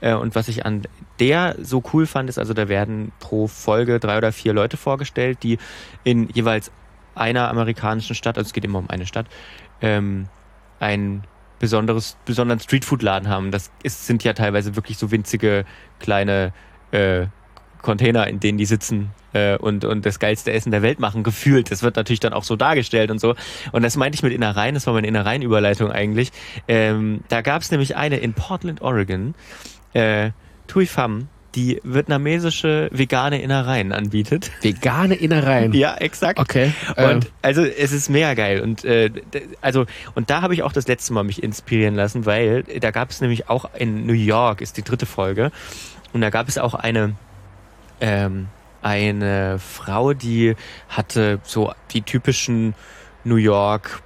Äh, und was ich an der so cool fand, ist, also da werden pro Folge drei oder vier Leute vorgestellt, die in jeweils einer amerikanischen Stadt, also es geht immer um eine Stadt, ähm, ein besonderes, besonderen Streetfood-Laden haben. Das ist, sind ja teilweise wirklich so winzige kleine äh, Container, in denen die sitzen äh, und, und das geilste Essen der Welt machen, gefühlt. Das wird natürlich dann auch so dargestellt und so. Und das meinte ich mit Innereien, das war meine Innereien-Überleitung eigentlich. Ähm, da gab es nämlich eine in Portland, Oregon, äh, Tui Pham, die vietnamesische vegane Innereien anbietet. Vegane Innereien. Ja, exakt. Okay. Und äh, also es ist mega geil und äh, also und da habe ich auch das letzte Mal mich inspirieren lassen, weil da gab es nämlich auch in New York ist die dritte Folge und da gab es auch eine ähm, eine Frau, die hatte so die typischen New York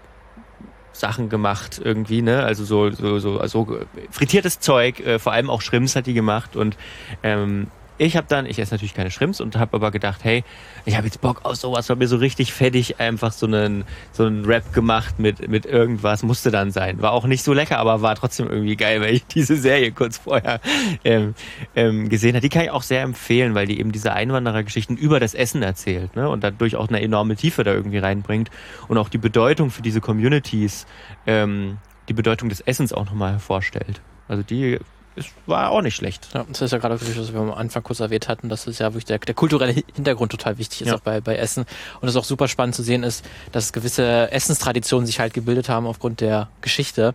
Sachen gemacht irgendwie, ne? Also so so so so frittiertes Zeug, äh, vor allem auch Shrimps hat die gemacht und ähm, ich habe dann, ich esse natürlich keine Shrimps und habe aber gedacht, hey, ich habe jetzt Bock auf sowas, war mir so richtig fettig einfach so einen so einen Rap gemacht mit mit irgendwas, musste dann sein. War auch nicht so lecker, aber war trotzdem irgendwie geil, weil ich diese Serie kurz vorher ähm, ähm, gesehen habe. Die kann ich auch sehr empfehlen, weil die eben diese Einwanderergeschichten über das Essen erzählt, ne? Und dadurch auch eine enorme Tiefe da irgendwie reinbringt und auch die Bedeutung für diese Communities, ähm, die Bedeutung des Essens auch nochmal hervorstellt. Also die ist, war auch nicht schlecht. Ja, das ist ja gerade wirklich, was wir am Anfang kurz erwähnt hatten, dass es ja wirklich der, der kulturelle Hi- Hintergrund total wichtig ist, Ja. auch bei, bei Essen. Und es auch super spannend zu sehen ist, dass gewisse Essenstraditionen sich halt gebildet haben aufgrund der Geschichte.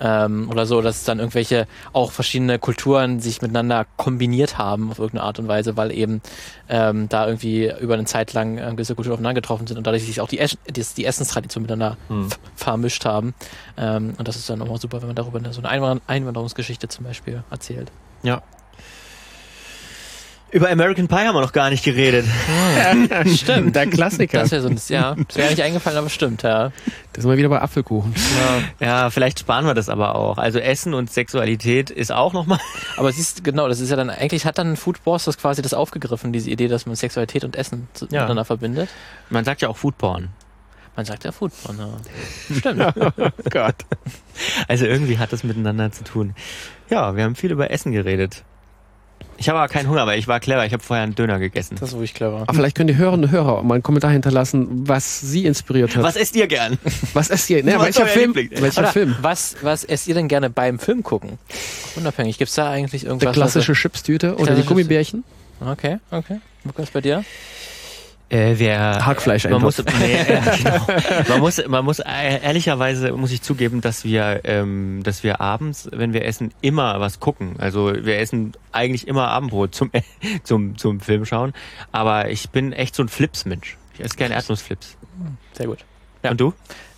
Ähm, oder so, dass dann irgendwelche auch verschiedene Kulturen sich miteinander kombiniert haben auf irgendeine Art und Weise, weil eben ähm, da irgendwie über eine Zeit lang äh, gewisse Kulturen aufeinander getroffen sind und dadurch sich auch die, Es die, die Essenstraditionen miteinander Hm. vermischt haben. Ähm, und das ist dann nochmal super, wenn man darüber eine, so eine Einwand Einwanderungsgeschichte zum Beispiel erzählt. Ja. Über American Pie haben wir noch gar nicht geredet. stimmt. Der Klassiker. Das wäre so ein, ja, das wäre nicht eingefallen, aber stimmt, ja. Da sind wir wieder bei Apfelkuchen. Ja, vielleicht sparen wir das aber auch. Also Essen und Sexualität ist auch nochmal. Aber siehst genau, das ist ja dann, eigentlich hat dann Food Wars das quasi das aufgegriffen, diese Idee, dass man Sexualität und Essen Ja. miteinander verbindet. Man sagt ja auch Foodporn. Man sagt ja Food Porn, ja. Stimmt. Oh Gott. Also irgendwie hat das miteinander zu tun. Ja, wir haben viel über Essen geredet. Ich habe aber keinen Hunger, weil ich war clever. Ich habe vorher einen Döner gegessen. Das ist wirklich clever. Aber vielleicht können die Hörerinnen und Hörer mal einen Kommentar hinterlassen, was sie inspiriert hat. Was esst ihr gern? Was ist hier? Ne, Was welcher Film? Welcher Oder Film? Was, was esst ihr denn gerne beim Film gucken? Unabhängig. Gibt's da eigentlich irgendwas? Der klassische Chipstüte oder die Gummibärchen? Okay, okay. Lukas, bei dir? Äh, wer Hackfleisch man muss, nee, ja, genau. man muss, man muss äh, ehrlicherweise muss ich zugeben, dass wir, ähm, dass wir abends, wenn wir essen, immer was gucken. Also wir essen eigentlich immer Abendbrot zum zum zum Film schauen. Aber ich bin echt so ein Flips-Mensch. Ich esse gerne Erdnussflips. Sehr gut. Ja. Und du?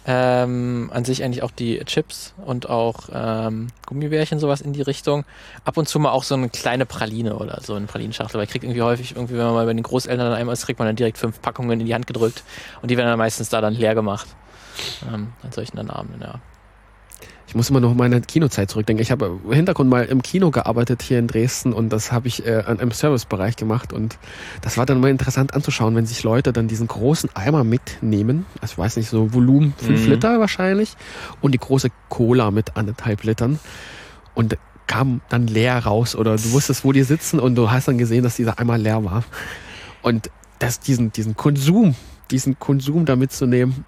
Ähm, an sich eigentlich auch die Chips und auch ähm, Gummibärchen, sowas in die Richtung. Ab und zu mal auch so eine kleine Praline oder so eine Pralinenschachtel, weil ich krieg irgendwie häufig, irgendwie, wenn man mal bei den Großeltern dann einmal ist, kriegt man dann direkt fünf Packungen in die Hand gedrückt und die werden dann meistens da dann leer gemacht. Ähm, an solchen dann Abenden, ja. Ich muss immer noch meine Kinozeit zurückdenken. Ich habe im Hintergrund mal im Kino gearbeitet hier in Dresden und das habe ich äh, an einem Servicebereich gemacht und das war dann mal interessant anzuschauen, wenn sich Leute dann diesen großen Eimer mitnehmen, also ich weiß nicht, so Volumen fünf Mhm. Liter wahrscheinlich und die große Cola mit anderthalb Litern und kam dann leer raus oder du wusstest, wo die sitzen und du hast dann gesehen, dass dieser Eimer leer war. Und das, diesen, diesen Konsum, diesen Konsum da mitzunehmen,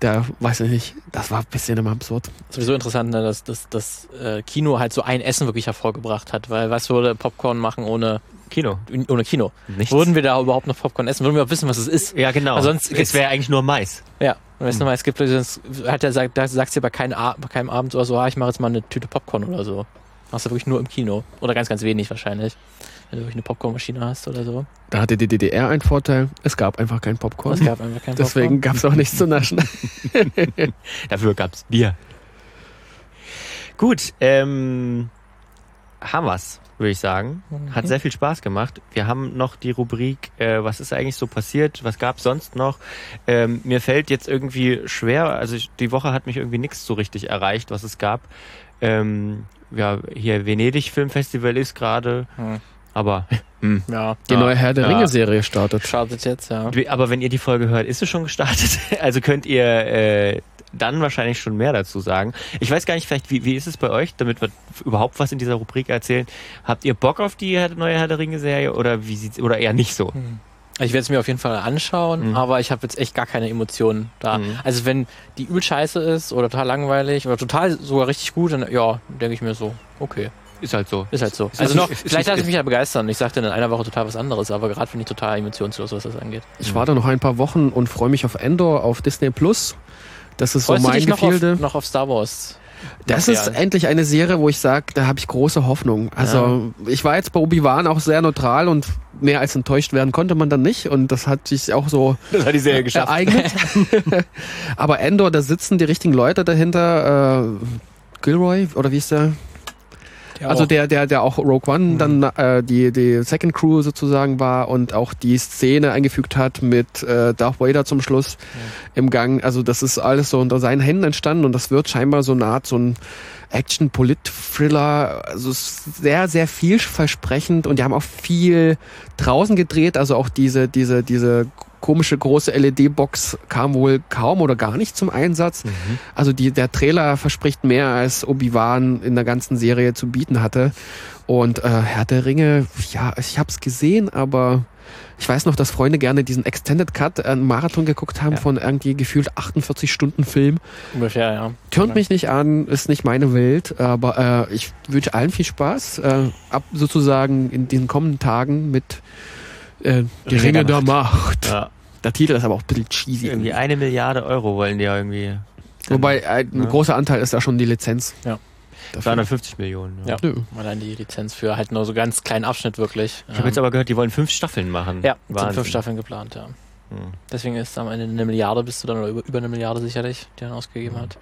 da weiß ich nicht, das war ein bisschen immer absurd. Sowieso interessant, ne, dass das dass, äh, Kino halt so ein Essen wirklich hervorgebracht hat, weil was würde Popcorn machen ohne, Kino. ohne Kino? Nichts. Würden wir da überhaupt noch Popcorn essen? Würden wir auch wissen, was es ist? ja, genau. Also sonst es wäre eigentlich nur Mais. Ja, und weißt du mal, es gibt sonst hat er sagt, da sagst du ja bei, keinem bei keinem Abend oder so, ah, ich mache jetzt mal eine Tüte Popcorn oder so. Machst du wirklich nur im Kino. Oder ganz, ganz wenig wahrscheinlich. Wenn du eine Popcornmaschine hast oder so. Da hatte die DDR einen Vorteil, es gab einfach kein Popcorn. Es gab einfach kein Deswegen gab es auch nichts zu naschen. Dafür gab's Bier. Gut, ähm, haben wir's, würde ich sagen. Popcorn. Hat sehr viel Spaß gemacht. Wir haben noch die Rubrik, äh, was ist eigentlich so passiert? Was gab's sonst noch? Ähm, mir fällt jetzt irgendwie schwer, also ich, die Woche hat mich irgendwie nichts so richtig erreicht, was es gab. Ähm, ja, hier Venedig Filmfestival ist gerade, Hm. Aber hm. Ja, Die Ja. neue Herr der Ja. Ringe-Serie startet. startet jetzt, ja. Aber wenn ihr die Folge hört, ist es schon gestartet. Also könnt ihr äh, dann wahrscheinlich schon mehr dazu sagen. Ich weiß gar nicht, vielleicht, wie, wie ist es bei euch, damit wir überhaupt was in dieser Rubrik erzählen? Habt ihr Bock auf die neue Herr der Ringe-Serie oder wie sieht's oder eher nicht so? Ich werde es mir auf jeden Fall anschauen, Mhm. aber ich habe jetzt echt gar keine Emotionen da. Mhm. Also wenn die übel scheiße ist oder total langweilig oder total sogar richtig gut, dann ja, denke ich mir so, okay, Ist halt so. ist halt so. Ist Also nicht- noch, ist vielleicht lasse ich mich ja begeistern. Ich sagte in einer Woche total was anderes, aber gerade bin ich total emotionslos, was das angeht. Ich warte noch ein paar Wochen und freue mich auf Endor auf Disney Plus. Das ist so Freust du mein dich noch noch auf Star Wars? Das Ja. ist endlich eine Serie, wo ich sage, da habe ich große Hoffnung. Also ich war jetzt bei Obi-Wan auch sehr neutral und mehr als enttäuscht werden konnte man dann nicht. Und das hat sich auch so Das hat die Serie ereignet. Aber Endor, da sitzen die richtigen Leute dahinter. Äh, Gilroy, oder wie ist der? Also der, der, der auch Rogue One dann äh, die, die Second Crew sozusagen war und auch die Szene eingefügt hat mit äh, Darth Vader zum Schluss im Gang. Also das ist alles so unter seinen Händen entstanden und das wird scheinbar so eine Art so ein Action-Polit-Thriller. Also sehr, sehr vielversprechend und die haben auch viel draußen gedreht. Also auch diese, diese, diese komische große LED-Box kam wohl kaum oder gar nicht zum Einsatz. Also die, der Trailer verspricht mehr, als Obi-Wan in der ganzen Serie zu bieten hatte. Und äh, Herr der Ringe, ja, ich habe es gesehen, aber ich weiß noch, dass Freunde gerne diesen Extended Cut, äh, einen Marathon geguckt haben Ja. von irgendwie gefühlt 48 Stunden Film. Ungefähr, ja. Tönt mich nicht an, ist nicht meine Welt, aber äh, ich wünsche allen viel Spaß. Äh, ab sozusagen in den kommenden Tagen mit äh, Die Ringe Ringe der der Macht. Ja, Der Titel ist aber auch ein bisschen cheesy. irgendwie eine Milliarde Euro wollen die ja irgendwie. Wobei äh, ein Ja. großer Anteil ist da schon die Lizenz. Ja. Dafür. 250 Millionen. Ja. Nö. Allein die Lizenz für halt nur so ganz kleinen Abschnitt wirklich. Ich habe jetzt aber gehört, die wollen fünf Staffeln machen. ja, sind Wahnsinn. fünf Staffeln geplant, ja. Hm. Deswegen ist am Ende eine Milliarde bist du dann, oder über, über eine Milliarde sicherlich, die er dann ausgegeben hat.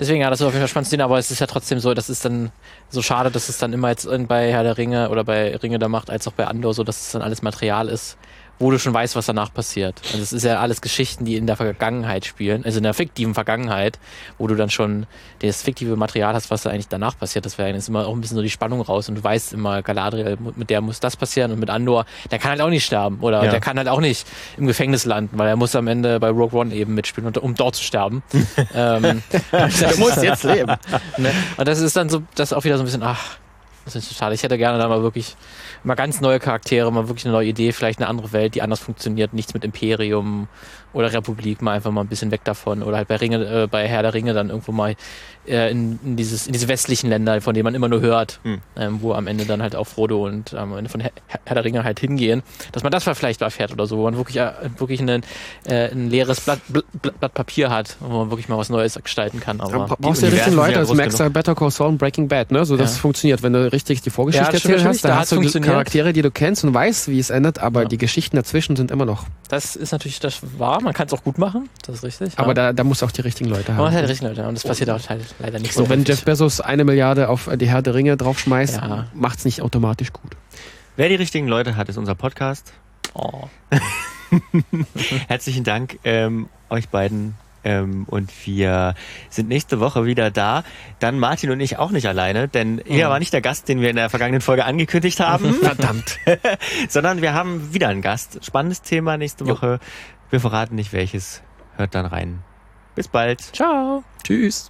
Deswegen, ja, das ist auf jeden Fall spannend zu sehen, aber es ist ja trotzdem so, das ist dann so schade, dass es dann immer jetzt bei Herr der Ringe oder bei Ringe der Macht als auch bei Andor so, dass es dann alles Material ist, wo du schon weißt, was danach passiert. Also es ist ja alles Geschichten, die in der Vergangenheit spielen, also in der fiktiven Vergangenheit, wo du dann schon das fiktive Material hast, was da eigentlich danach passiert. Das wäre jetzt immer auch ein bisschen so die Spannung raus und du weißt immer, Galadriel, mit der muss das passieren und mit Andor, der kann halt auch nicht sterben oder Ja. der kann halt auch nicht im Gefängnis landen, weil er muss am Ende bei Rogue One eben mitspielen, um dort zu sterben. ähm, Der muss jetzt leben. ne? Und das ist dann so, das ist auch wieder so ein bisschen, ach, das ist total. Ich hätte gerne da mal wirklich mal ganz neue Charaktere, mal wirklich eine neue Idee, vielleicht eine andere Welt, die anders funktioniert, nichts mit Imperium oder Republik, mal einfach mal ein bisschen weg davon. Oder halt bei Ringe, äh, bei Herr der Ringe dann irgendwo mal äh, in, in, dieses, in diese westlichen Länder, von denen man immer nur hört, Hm. ähm, wo am Ende dann halt auch Frodo und ähm, am Ende von Herr, Herr der Ringe halt hingehen, dass man das vielleicht erfährt oder so, wo man wirklich, äh, wirklich einen, äh, ein leeres Blatt, Blatt, Blatt Papier hat, wo man wirklich mal was Neues gestalten kann. Aber brauchst du ja richtige sind Leute, groß merkst du Better Call Saul und Breaking Bad, ne? So, das Ja. funktioniert, wenn du richtig die Vorgeschichte Ja, erzählt hast, da da hast du die. Charaktere, die du kennst und weißt, wie es endet, aber Ja. die Geschichten dazwischen sind immer noch. Das ist natürlich das wahr. Man kann es auch gut machen. Das ist richtig. Aber ja. da, da musst du auch die richtigen Leute man hat haben. halt richtig Leute. Und das passiert auch halt leider nicht so. und wenn häufig. Jeff Bezos eine Milliarde auf die Herr der Ringe draufschmeißt, Ja. macht's nicht automatisch gut. Wer die richtigen Leute hat, ist unser Podcast. oh. Herzlichen Dank ähm, euch beiden Ähm, und wir sind nächste Woche wieder da. Dann Martin und ich auch nicht alleine, denn er war nicht der Gast, den wir in der vergangenen Folge angekündigt haben. Verdammt. sondern wir haben wieder einen Gast. Spannendes Thema nächste Jo. Woche. Wir verraten nicht welches. Hört dann rein. Bis bald. Ciao. Tschüss.